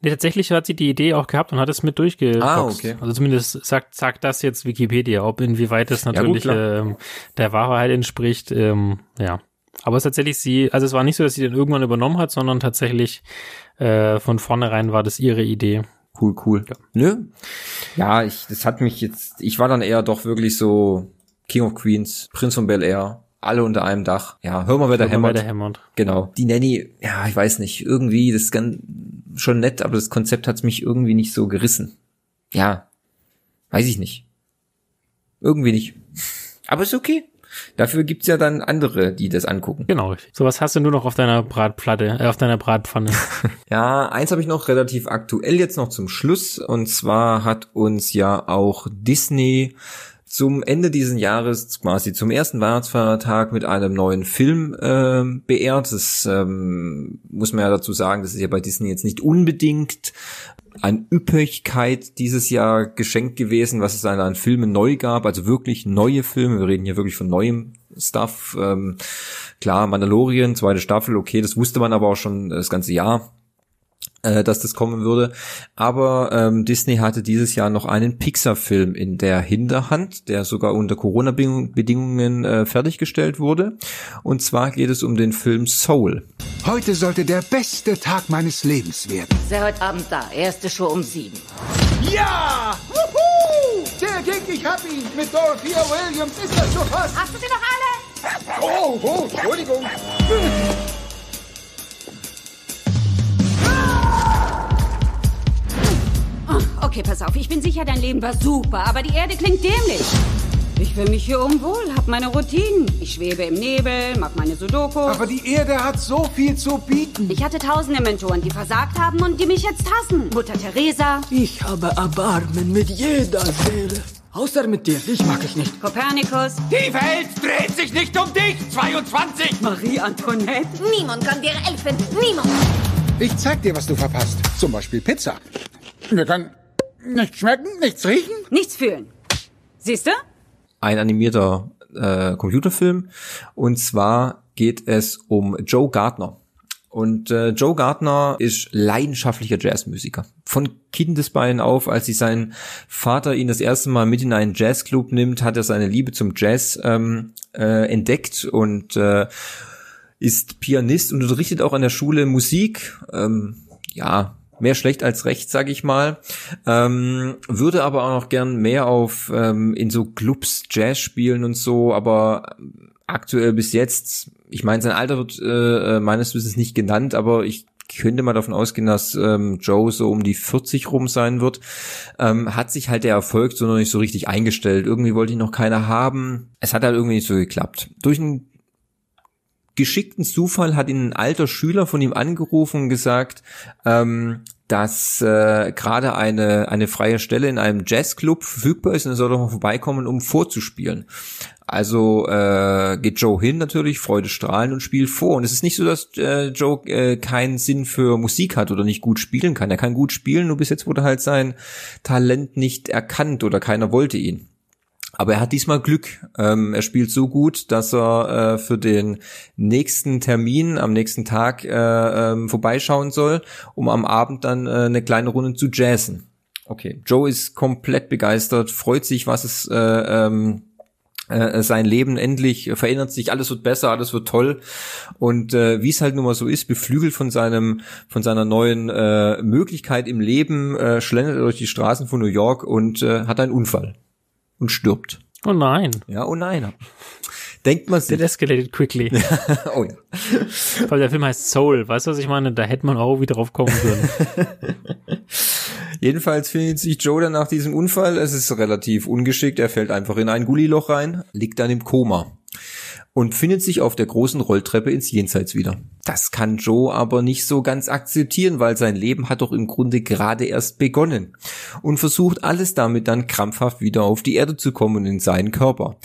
Nee, tatsächlich hat sie die Idee auch gehabt und hat es mit durchgeboxt. Ah, okay. Also zumindest sagt, sagt das jetzt Wikipedia, ob inwieweit es natürlich gut, ähm, der Wahrheit entspricht, ähm, ja. Aber es ist tatsächlich sie, also es war nicht so, dass sie den irgendwann übernommen hat, sondern tatsächlich äh, von vornherein war das ihre Idee. Cool, cool. Ja. Nö. Ja, ich, das hat mich jetzt, ich war dann eher doch wirklich so King of Queens, Prince von Bel Air, alle unter einem Dach. Ja, hör mal, wer da hämmert. wer hämmert. Genau. Die Nanny, ja, ich weiß nicht, irgendwie, das ist ganz, schon nett, aber das Konzept hat's mich irgendwie nicht so gerissen. Ja, weiß ich nicht. Irgendwie nicht. Aber ist okay. Dafür gibt's ja dann andere, die das angucken. Genau. So was hast du nur noch auf deiner Bratplatte, äh, auf deiner Bratpfanne. Ja, eins habe ich noch relativ aktuell jetzt noch zum Schluss. Und zwar hat uns ja auch Disney zum Ende dieses Jahres quasi zum ersten Weihnachtsfeiertag mit einem neuen Film äh, beehrt. Das ähm, muss man ja dazu sagen, das ist ja bei Disney jetzt nicht unbedingt an Üppigkeit dieses Jahr geschenkt gewesen, was es an, an Filmen neu gab, also wirklich neue Filme. Wir reden hier wirklich von neuem Stuff. Ähm, klar, Mandalorian, zweite Staffel, okay, das wusste man aber auch schon das ganze Jahr äh, dass das kommen würde. Aber ähm, Disney hatte dieses Jahr noch einen Pixar-Film in der Hinterhand, der sogar unter Corona-Bedingungen äh, fertiggestellt wurde. Und zwar geht es um den Film Soul. Heute sollte der beste Tag meines Lebens werden. Sei heute Abend da. Erste Show um sieben. Ja! Wuhu! Der Gig, ich hab ihn! Mit Dorothea Williams ist das schon fast! Hast du sie noch alle? Oh, oh, Entschuldigung! Okay, pass auf. Ich bin sicher, dein Leben war super, aber die Erde klingt dämlich. Ich fühle mich hier unwohl, hab meine Routinen. Ich schwebe im Nebel, mach meine Sudoku. Aber die Erde hat so viel zu bieten. Ich hatte tausende Mentoren, die versagt haben und die mich jetzt hassen. Mutter Teresa. Ich habe Erbarmen mit jeder Seele. Außer mit dir, dich mag ich nicht. Kopernikus. Die Welt dreht sich nicht um dich, 22. Marie Antoinette. Niemand kann dir helfen. Niemand. Ich zeig dir, was du verpasst. Zum Beispiel Pizza. Wir können nichts schmecken, nichts riechen. Nichts fühlen. Siehst du? Ein animierter äh, Computerfilm. Und zwar geht es um Joe Gardner. Und äh, Joe Gardner ist leidenschaftlicher Jazzmusiker. Von Kindesbeinen auf, als sich sein Vater ihn das erste Mal mit in einen Jazzclub nimmt, hat er seine Liebe zum Jazz ähm, äh, entdeckt und äh, ist Pianist und unterrichtet auch an der Schule Musik. Ähm, ja, mehr schlecht als recht, sag ich mal. Ähm, würde aber auch noch gern mehr auf ähm, in so Clubs Jazz spielen und so, aber aktuell bis jetzt, ich meine, sein Alter wird äh, meines Wissens nicht genannt, aber ich könnte mal davon ausgehen, dass ähm, Joe so um die 40 rum sein wird, ähm, hat sich halt der Erfolg so noch nicht so richtig eingestellt. Irgendwie wollte ihn noch keiner haben. Es hat halt irgendwie nicht so geklappt. Durch einen geschickten Zufall hat ihn ein alter Schüler von ihm angerufen und gesagt, ähm, dass äh, gerade eine eine freie Stelle in einem Jazzclub verfügbar ist und er soll doch mal vorbeikommen, um vorzuspielen. Also äh, geht Joe hin natürlich, Freude strahlen und spielt vor. Und es ist nicht so, dass äh, Joe äh, keinen Sinn für Musik hat oder nicht gut spielen kann. Er kann gut spielen, nur bis jetzt wurde halt sein Talent nicht erkannt oder keiner wollte ihn. Aber er hat diesmal Glück. Ähm, er spielt so gut, dass er äh, für den nächsten Termin am nächsten Tag äh, ähm, vorbeischauen soll, um am Abend dann äh, eine kleine Runde zu jazzen. Okay, Joe ist komplett begeistert, freut sich, was es äh, ähm, äh, sein Leben endlich verändert sich, alles wird besser, alles wird toll und äh, wie es halt nun mal so ist, beflügelt von seinem von seiner neuen äh, Möglichkeit im Leben äh, schlendert er durch die Straßen von New York und äh, hat einen Unfall und stirbt. Oh nein. Ja, oh nein. Denkt man sich. It escalated quickly. oh ja. Weil der Film heißt Soul, weißt du, was ich meine? Da hätte man auch wieder drauf kommen können. Jedenfalls findet sich Joe dann nach diesem Unfall. Es ist relativ ungeschickt. Er fällt einfach in ein Gulliloch rein, liegt dann im Koma und findet sich auf der großen Rolltreppe ins Jenseits wieder. Das kann Joe aber nicht so ganz akzeptieren, weil sein Leben hat doch im Grunde gerade erst begonnen und versucht alles damit dann krampfhaft wieder auf die Erde zu kommen in seinen Körper.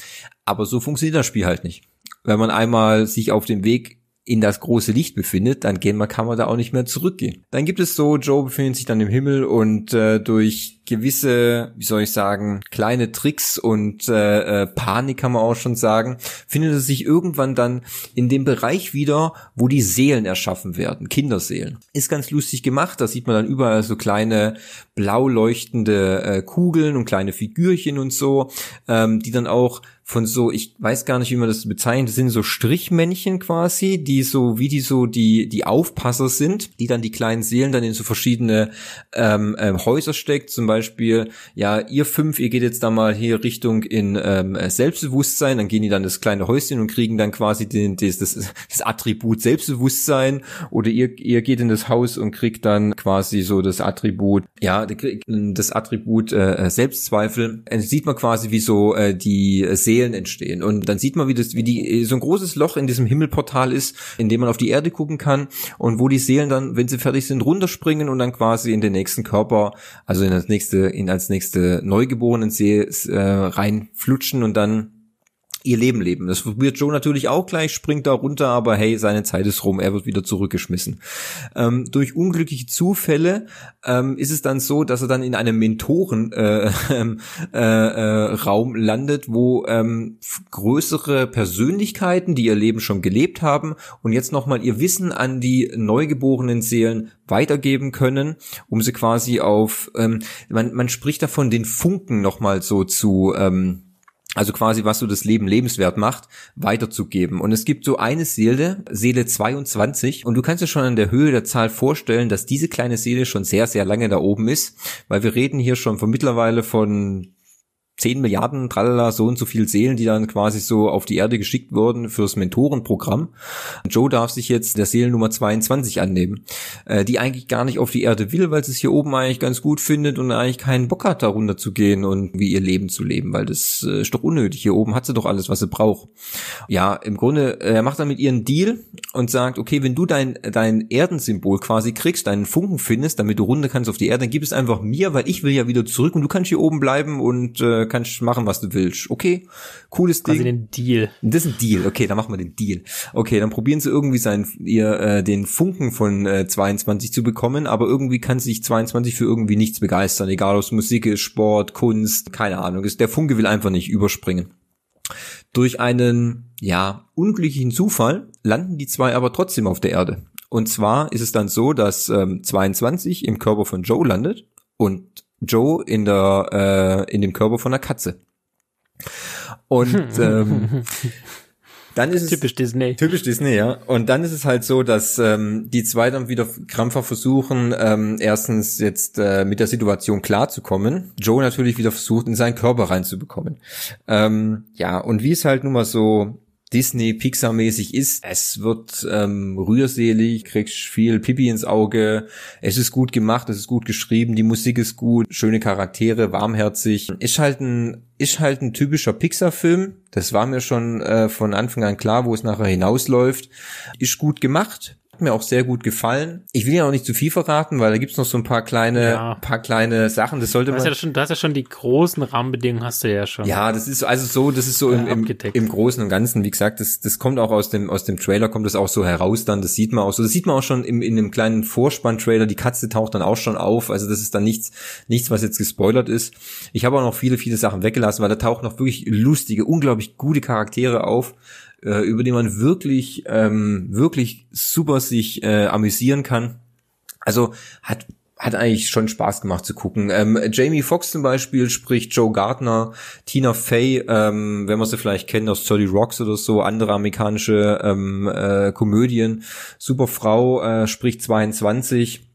Aber so funktioniert das Spiel halt nicht. Wenn man einmal sich auf den Weg in das große Licht befindet, dann kann man da auch nicht mehr zurückgehen. Dann gibt es so, Joe befindet sich dann im Himmel und äh, durch gewisse, wie soll ich sagen, kleine Tricks und äh, äh, Panik kann man auch schon sagen, findet er sich irgendwann dann in dem Bereich wieder, wo die Seelen erschaffen werden, Kinderseelen. Ist ganz lustig gemacht, da sieht man dann überall so kleine blau leuchtende äh, Kugeln und kleine Figürchen und so, ähm, die dann auch von so, ich weiß gar nicht, wie man das bezeichnet, das sind so Strichmännchen quasi, die so, wie die so die, die Aufpasser sind, die dann die kleinen Seelen dann in so verschiedene ähm, ähm, Häuser steckt, zum Beispiel, ja, ihr fünf, ihr geht jetzt da mal hier Richtung in ähm, Selbstbewusstsein, dann gehen die dann das kleine Häuschen und kriegen dann quasi den, das, das, das Attribut Selbstbewusstsein oder ihr, ihr geht in das Haus und kriegt dann quasi so das Attribut, ja, das Attribut äh, Selbstzweifel. Dann sieht man quasi, wie so äh, die Seelen entstehen. Und dann sieht man, wie das, wie die, so ein großes Loch in diesem Himmelportal ist, in dem man auf die Erde gucken kann und wo die Seelen dann, wenn sie fertig sind, runterspringen und dann quasi in den nächsten Körper, also in das nächste, in als nächste neugeborenen See äh, reinflutschen und dann ihr Leben leben. Das probiert Joe natürlich auch gleich, springt da runter, aber hey, seine Zeit ist rum, er wird wieder zurückgeschmissen. Ähm, durch unglückliche Zufälle ähm, ist es dann so, dass er dann in einem Mentorenraum äh, äh, äh, Raum landet, wo ähm, größere Persönlichkeiten, die ihr Leben schon gelebt haben und jetzt nochmal ihr Wissen an die neugeborenen Seelen weitergeben können, um sie quasi auf, ähm, man, man spricht davon, den Funken nochmal so zu ähm, also quasi was so das Leben lebenswert macht, weiterzugeben. Und es gibt so eine Seele, Seele 22, und du kannst dir schon an der Höhe der Zahl vorstellen, dass diese kleine Seele schon sehr, sehr lange da oben ist, weil wir reden hier schon von mittlerweile von 10 Milliarden, tralala, so und so viel Seelen, die dann quasi so auf die Erde geschickt wurden fürs Mentorenprogramm. Joe darf sich jetzt der Seelennummer 22 annehmen, äh, die eigentlich gar nicht auf die Erde will, weil sie es hier oben eigentlich ganz gut findet und eigentlich keinen Bock hat, da runter zu gehen und wie ihr Leben zu leben, weil das äh, ist doch unnötig. Hier oben hat sie doch alles, was sie braucht. Ja, im Grunde, äh, er macht dann mit ihr einen Deal und sagt, okay, wenn du dein, dein Erdensymbol quasi kriegst, deinen Funken findest, damit du runter kannst auf die Erde, dann gib es einfach mir, weil ich will ja wieder zurück und du kannst hier oben bleiben und äh, kannst machen, was du willst. Okay, cooles Ding. Den Deal. Das ist ein Deal. Okay, dann machen wir den Deal. Okay, dann probieren sie irgendwie sein, ihr äh, den Funken von äh, 22 zu bekommen, aber irgendwie kann sich 22 für irgendwie nichts begeistern, egal ob es Musik ist, Sport, Kunst, keine Ahnung. Der Funke will einfach nicht überspringen. Durch einen, ja, unglücklichen Zufall landen die zwei aber trotzdem auf der Erde. Und zwar ist es dann so, dass ähm, 22 im Körper von Joe landet und Joe in der äh, in dem Körper von der Katze. Und ähm, dann ist es typisch Disney. Typisch Disney, ja. Und dann ist es halt so, dass ähm, die zwei dann wieder krampfer versuchen, ähm, erstens jetzt äh, mit der Situation klarzukommen. Joe natürlich wieder versucht, in seinen Körper reinzubekommen. Ähm, ja, und wie es halt nun mal so Disney Pixar mäßig ist. Es wird ähm, rührselig, kriegst viel Pipi ins Auge. Es ist gut gemacht, es ist gut geschrieben, die Musik ist gut, schöne Charaktere, warmherzig. Ist halt ein ist halt ein typischer Pixar Film. Das war mir schon äh, von Anfang an klar, wo es nachher hinausläuft. Ist gut gemacht, mir auch sehr gut gefallen. Ich will ja auch nicht zu viel verraten, weil da gibt's noch so ein paar kleine, ja. paar kleine Sachen. Das sollte man. Das ja schon, das ist ja schon die großen Rahmenbedingungen hast du ja schon. Ja, das ist also so, das ist so im, im, im Großen und Ganzen. Wie gesagt, das, das kommt auch aus dem, aus dem Trailer kommt das auch so heraus dann. Das sieht man auch so. Das sieht man auch schon im, in einem kleinen Vorspann-Trailer. Die Katze taucht dann auch schon auf. Also das ist dann nichts, nichts, was jetzt gespoilert ist. Ich habe auch noch viele, viele Sachen weggelassen, weil da tauchen noch wirklich lustige, unglaublich gute Charaktere auf äh, über den man wirklich, ähm, wirklich super sich äh, amüsieren kann. Also hat hat eigentlich schon Spaß gemacht zu gucken. Ähm, Jamie Foxx zum Beispiel spricht Joe Gardner, Tina Fey, ähm, wenn man sie vielleicht kennt aus 30 Rocks oder so, andere amerikanische ähm, äh, Komödien. Super Frau äh, spricht 22.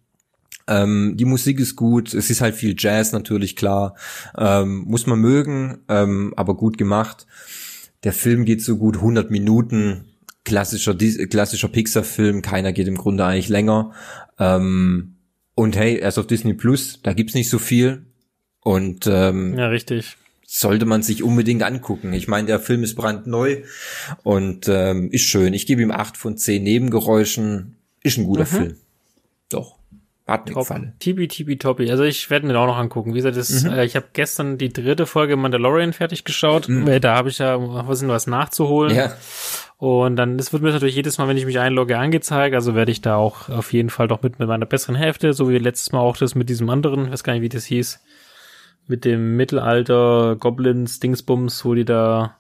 Ähm, die Musik ist gut, es ist halt viel Jazz natürlich klar, ähm, muss man mögen, ähm, aber gut gemacht. Der Film geht so gut 100 Minuten. Klassischer, klassischer Pixar-Film. Keiner geht im Grunde eigentlich länger. Ähm, und hey, er ist auf Disney Plus. Da gibt's nicht so viel. Und ähm, ja, richtig. Sollte man sich unbedingt angucken. Ich meine, der Film ist brandneu und ähm, ist schön. Ich gebe ihm acht von zehn Nebengeräuschen. Ist ein guter mhm. Film. Doch. Gefallen. Tibi, tibi, toppi. Also ich werde mir auch noch angucken. Wie gesagt, das, mhm. äh, ich habe gestern die dritte Folge Mandalorian fertig geschaut. Mhm. Da habe ich ja was, was nachzuholen. Ja. Und dann, das wird mir natürlich jedes Mal, wenn ich mich einlogge, angezeigt. Also werde ich da auch auf jeden Fall doch mit, mit meiner besseren Hälfte, so wie letztes Mal auch das mit diesem anderen, ich weiß gar nicht, wie das hieß, mit dem Mittelalter Goblins Dingsbums, wo die da,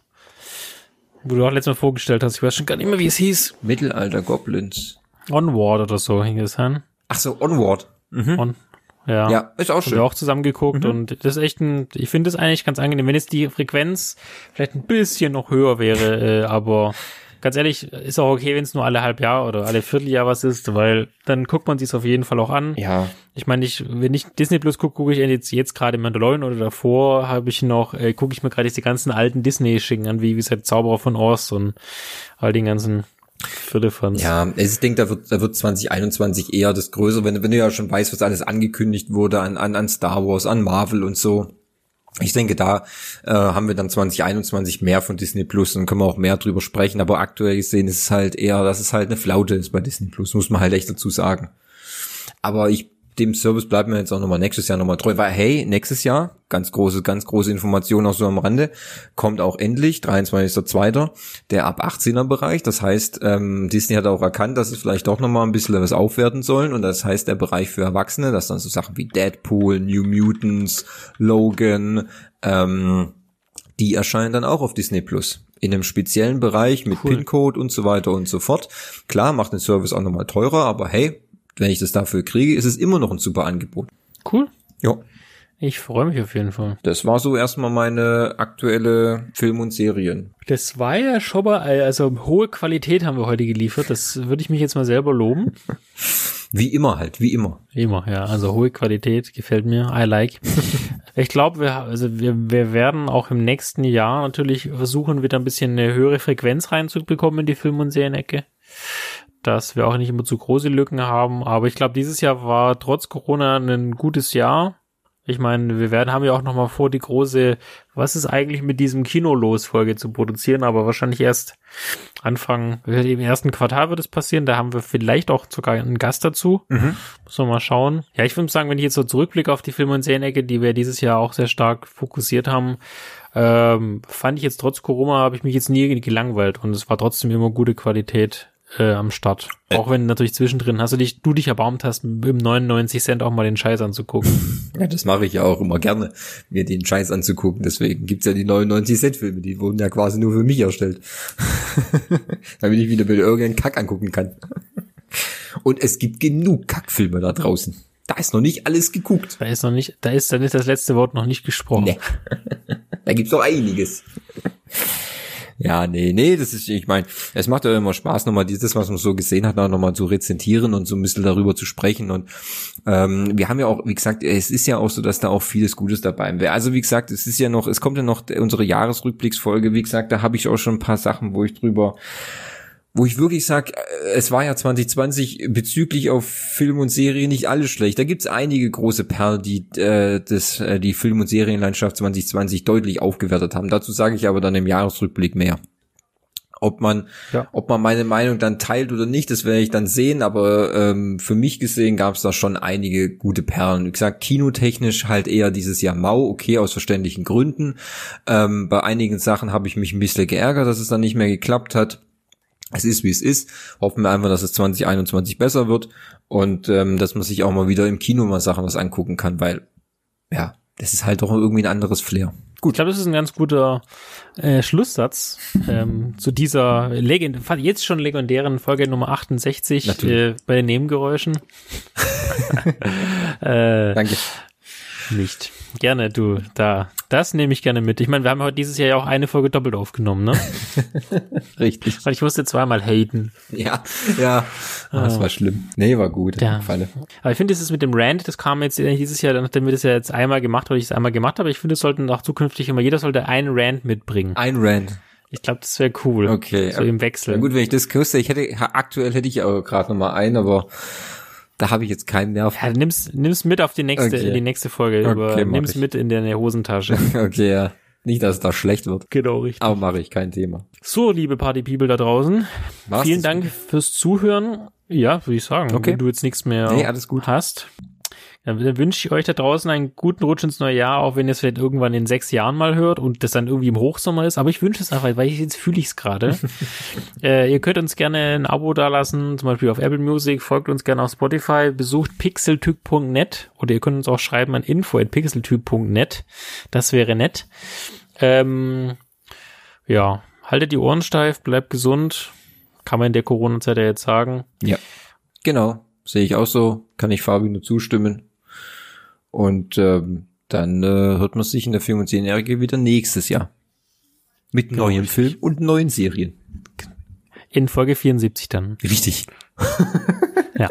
wo du auch letztes Mal vorgestellt hast. Ich weiß schon gar nicht mehr, wie es hieß. Mittelalter Goblins. Onward oder so hing es an. Ach so, Onward. Mhm. On, ja. Ja, ist auch Haben schön. wir auch zusammen geguckt Mhm. und das ist echt ein, ich finde das eigentlich ganz angenehm, wenn jetzt die Frequenz vielleicht ein bisschen noch höher wäre, äh, aber ganz ehrlich, ist auch okay, wenn es nur alle halb Jahr oder alle Vierteljahr was ist, weil dann guckt man sich auf jeden Fall auch an. Ja. Ich meine, ich, wenn ich Disney Plus gucke, gucke ich jetzt, jetzt gerade Mandalorian oder davor habe ich noch, äh, gucke ich mir gerade jetzt die ganzen alten Disney-Schicken an, wie, wie gesagt, Zauberer von Oz und all den ganzen Firlefanz. Ja, ich denke, da wird, da wird 2021 eher das Größere, wenn, wenn du ja schon weißt, was alles angekündigt wurde an, an, an Star Wars, an Marvel und so. Ich denke, da äh, haben wir dann 2021 mehr von Disney Plus und können wir auch mehr drüber sprechen. Aber aktuell gesehen ist es halt eher, dass es halt eine Flaute ist bei Disney Plus, muss man halt echt dazu sagen. Aber ich dem Service bleiben wir jetzt auch nochmal nächstes Jahr nochmal treu, weil hey, nächstes Jahr, ganz große, ganz große Information auch so am Rande, kommt auch endlich, 23.02., der ab 18er Bereich. Das heißt, ähm, Disney hat auch erkannt, dass es vielleicht doch nochmal ein bisschen was aufwerten sollen. Und das heißt, der Bereich für Erwachsene, das dann so Sachen wie Deadpool, New Mutants, Logan, ähm, die erscheinen dann auch auf Disney Plus. In einem speziellen Bereich mit Cool. PIN-Code und so weiter und so fort. Klar, macht den Service auch nochmal teurer, aber hey, wenn ich das dafür kriege, ist es immer noch ein super Angebot. Cool. Ja. Ich freue mich auf jeden Fall. Das war so erstmal meine aktuelle Film und Serien. Das war ja schon mal, also hohe Qualität haben wir heute geliefert. Das würde ich mich jetzt mal selber loben. Wie immer halt, wie immer. Immer, ja. Also hohe Qualität gefällt mir. I like. Ich glaube, wir, also wir, wir werden auch im nächsten Jahr natürlich versuchen, wieder ein bisschen eine höhere Frequenz reinzubekommen in die Film- und Serienecke. Dass wir auch nicht immer zu große Lücken haben. Aber ich glaube, dieses Jahr war trotz Corona ein gutes Jahr. Ich meine, wir werden, haben ja auch noch mal vor, die große, was ist eigentlich mit diesem Kino los Folge zu produzieren, aber wahrscheinlich erst Anfang, im ersten Quartal wird es passieren. Da haben wir vielleicht auch sogar einen Gast dazu. Mhm. Muss man mal schauen. Ja, ich würde sagen, wenn ich jetzt so zurückblicke auf die Film- und Serienecke, die wir dieses Jahr auch sehr stark fokussiert haben, ähm, fand ich jetzt trotz Corona, habe ich mich jetzt nie gelangweilt und es war trotzdem immer gute Qualität äh, am Start. Auch wenn natürlich zwischendrin hast du dich, du dich erbarmt hast, im 99 Cent auch mal den Scheiß anzugucken. Ja, das mache ich ja auch immer gerne, mir den Scheiß anzugucken. Deswegen gibt's ja die 99 Cent Filme, die wurden ja quasi nur für mich erstellt. Damit ich wieder mir irgendeinen Kack angucken kann. Und es gibt genug Kackfilme da draußen. Da ist noch nicht alles geguckt. Da ist noch nicht, da ist dann ist das letzte Wort noch nicht gesprochen. Nee. Da gibt's doch einiges. Ja, nee, nee, das ist, ich meine, es macht ja immer Spaß, nochmal dieses, was man so gesehen hat, nochmal zu rezentieren und so ein bisschen darüber zu sprechen. Und ähm, wir haben ja auch, wie gesagt, es ist ja auch so, dass da auch vieles Gutes dabei wäre. Also wie gesagt, es ist ja noch, es kommt ja noch unsere Jahresrückblicksfolge, wie gesagt, da habe ich auch schon ein paar Sachen, wo ich drüber wo ich wirklich sag, äh, es war ja 2020 bezüglich auf Film und Serie nicht alles schlecht. Da gibt's einige große Perlen, die äh, das, äh, die Film- und Serienlandschaft 2020 deutlich aufgewertet haben. Dazu sage ich aber dann im Jahresrückblick mehr. Ob man, Ja. ob man meine Meinung dann teilt oder nicht, das werde ich dann sehen. Aber ähm, für mich gesehen gab's da schon einige gute Perlen. Wie gesagt, kinotechnisch halt eher dieses Jahr mau, okay, aus verständlichen Gründen. Ähm, bei einigen Sachen habe ich mich ein bisschen geärgert, dass es dann nicht mehr geklappt hat es ist wie es ist. Hoffen wir einfach, dass es 2021 besser wird und ähm, dass man sich auch mal wieder im Kino mal Sachen was angucken kann, weil ja, das ist halt doch irgendwie ein anderes Flair. Gut. Ich glaube, das ist ein ganz guter äh, Schlusssatz ähm, zu dieser legend jetzt schon legendären Folge Nummer 68 äh, bei den Nebengeräuschen. äh, Danke. Nicht. Gerne, du, da. Das nehme ich gerne mit. Ich meine, wir haben heute dieses Jahr ja auch eine Folge doppelt aufgenommen, ne? Richtig. Weil ich musste zweimal haten. Ja, ja. Ah, das war schlimm. Nee, war gut. Ja. Aber ich finde, dieses mit dem Rant, das kam jetzt dieses Jahr, nachdem wir das ja jetzt einmal gemacht, weil ich es einmal gemacht habe. Ich finde, es sollten auch zukünftig immer, jeder sollte einen Rant mitbringen. Ein Rant. Ich glaube, das wäre cool. Okay. So im Wechsel. Na gut, wenn ich das wüsste, ich hätte, aktuell hätte ich auch gerade noch mal einen, aber da habe ich jetzt keinen Nerv. Ja, nimm's, nimm's mit auf die nächste, Okay. die nächste Folge. Okay, über, nimm's ich. mit in deine Hosentasche. Okay, ja. Nicht, dass es da schlecht wird. genau, richtig. Aber mache ich, kein Thema. So, liebe Party People da draußen. War's vielen Dank fürs Zuhören. Ja, würde ich sagen. Okay. Wenn du jetzt nichts mehr Nee, alles gut. hast. Dann wünsche ich euch da draußen einen guten Rutsch ins neue Jahr, auch wenn ihr es vielleicht irgendwann in sechs Jahren mal hört und das dann irgendwie im Hochsommer ist. Aber ich wünsche es einfach, weil ich jetzt fühle ich es gerade. äh, ihr könnt uns gerne ein Abo dalassen, zum Beispiel auf Apple Music, folgt uns gerne auf Spotify, besucht pixeltyp.net oder ihr könnt uns auch schreiben an info.pixeltyp.net. Das wäre nett. Ähm, ja, haltet die Ohren steif, bleibt gesund. Kann man in der Corona-Zeit ja jetzt sagen. Ja, genau. Sehe ich auch so. Kann ich Fabi nur zustimmen. Und ähm, dann äh, hört man sich in der 5 und 10-Jährige wieder nächstes Jahr. Mit Genau, neuen richtig. Filmen und neuen Serien. In Folge 74 dann. Richtig. Ja.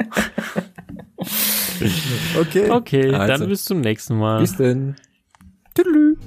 Okay. Okay, Also. dann bis zum nächsten Mal. Bis denn. Tschüss.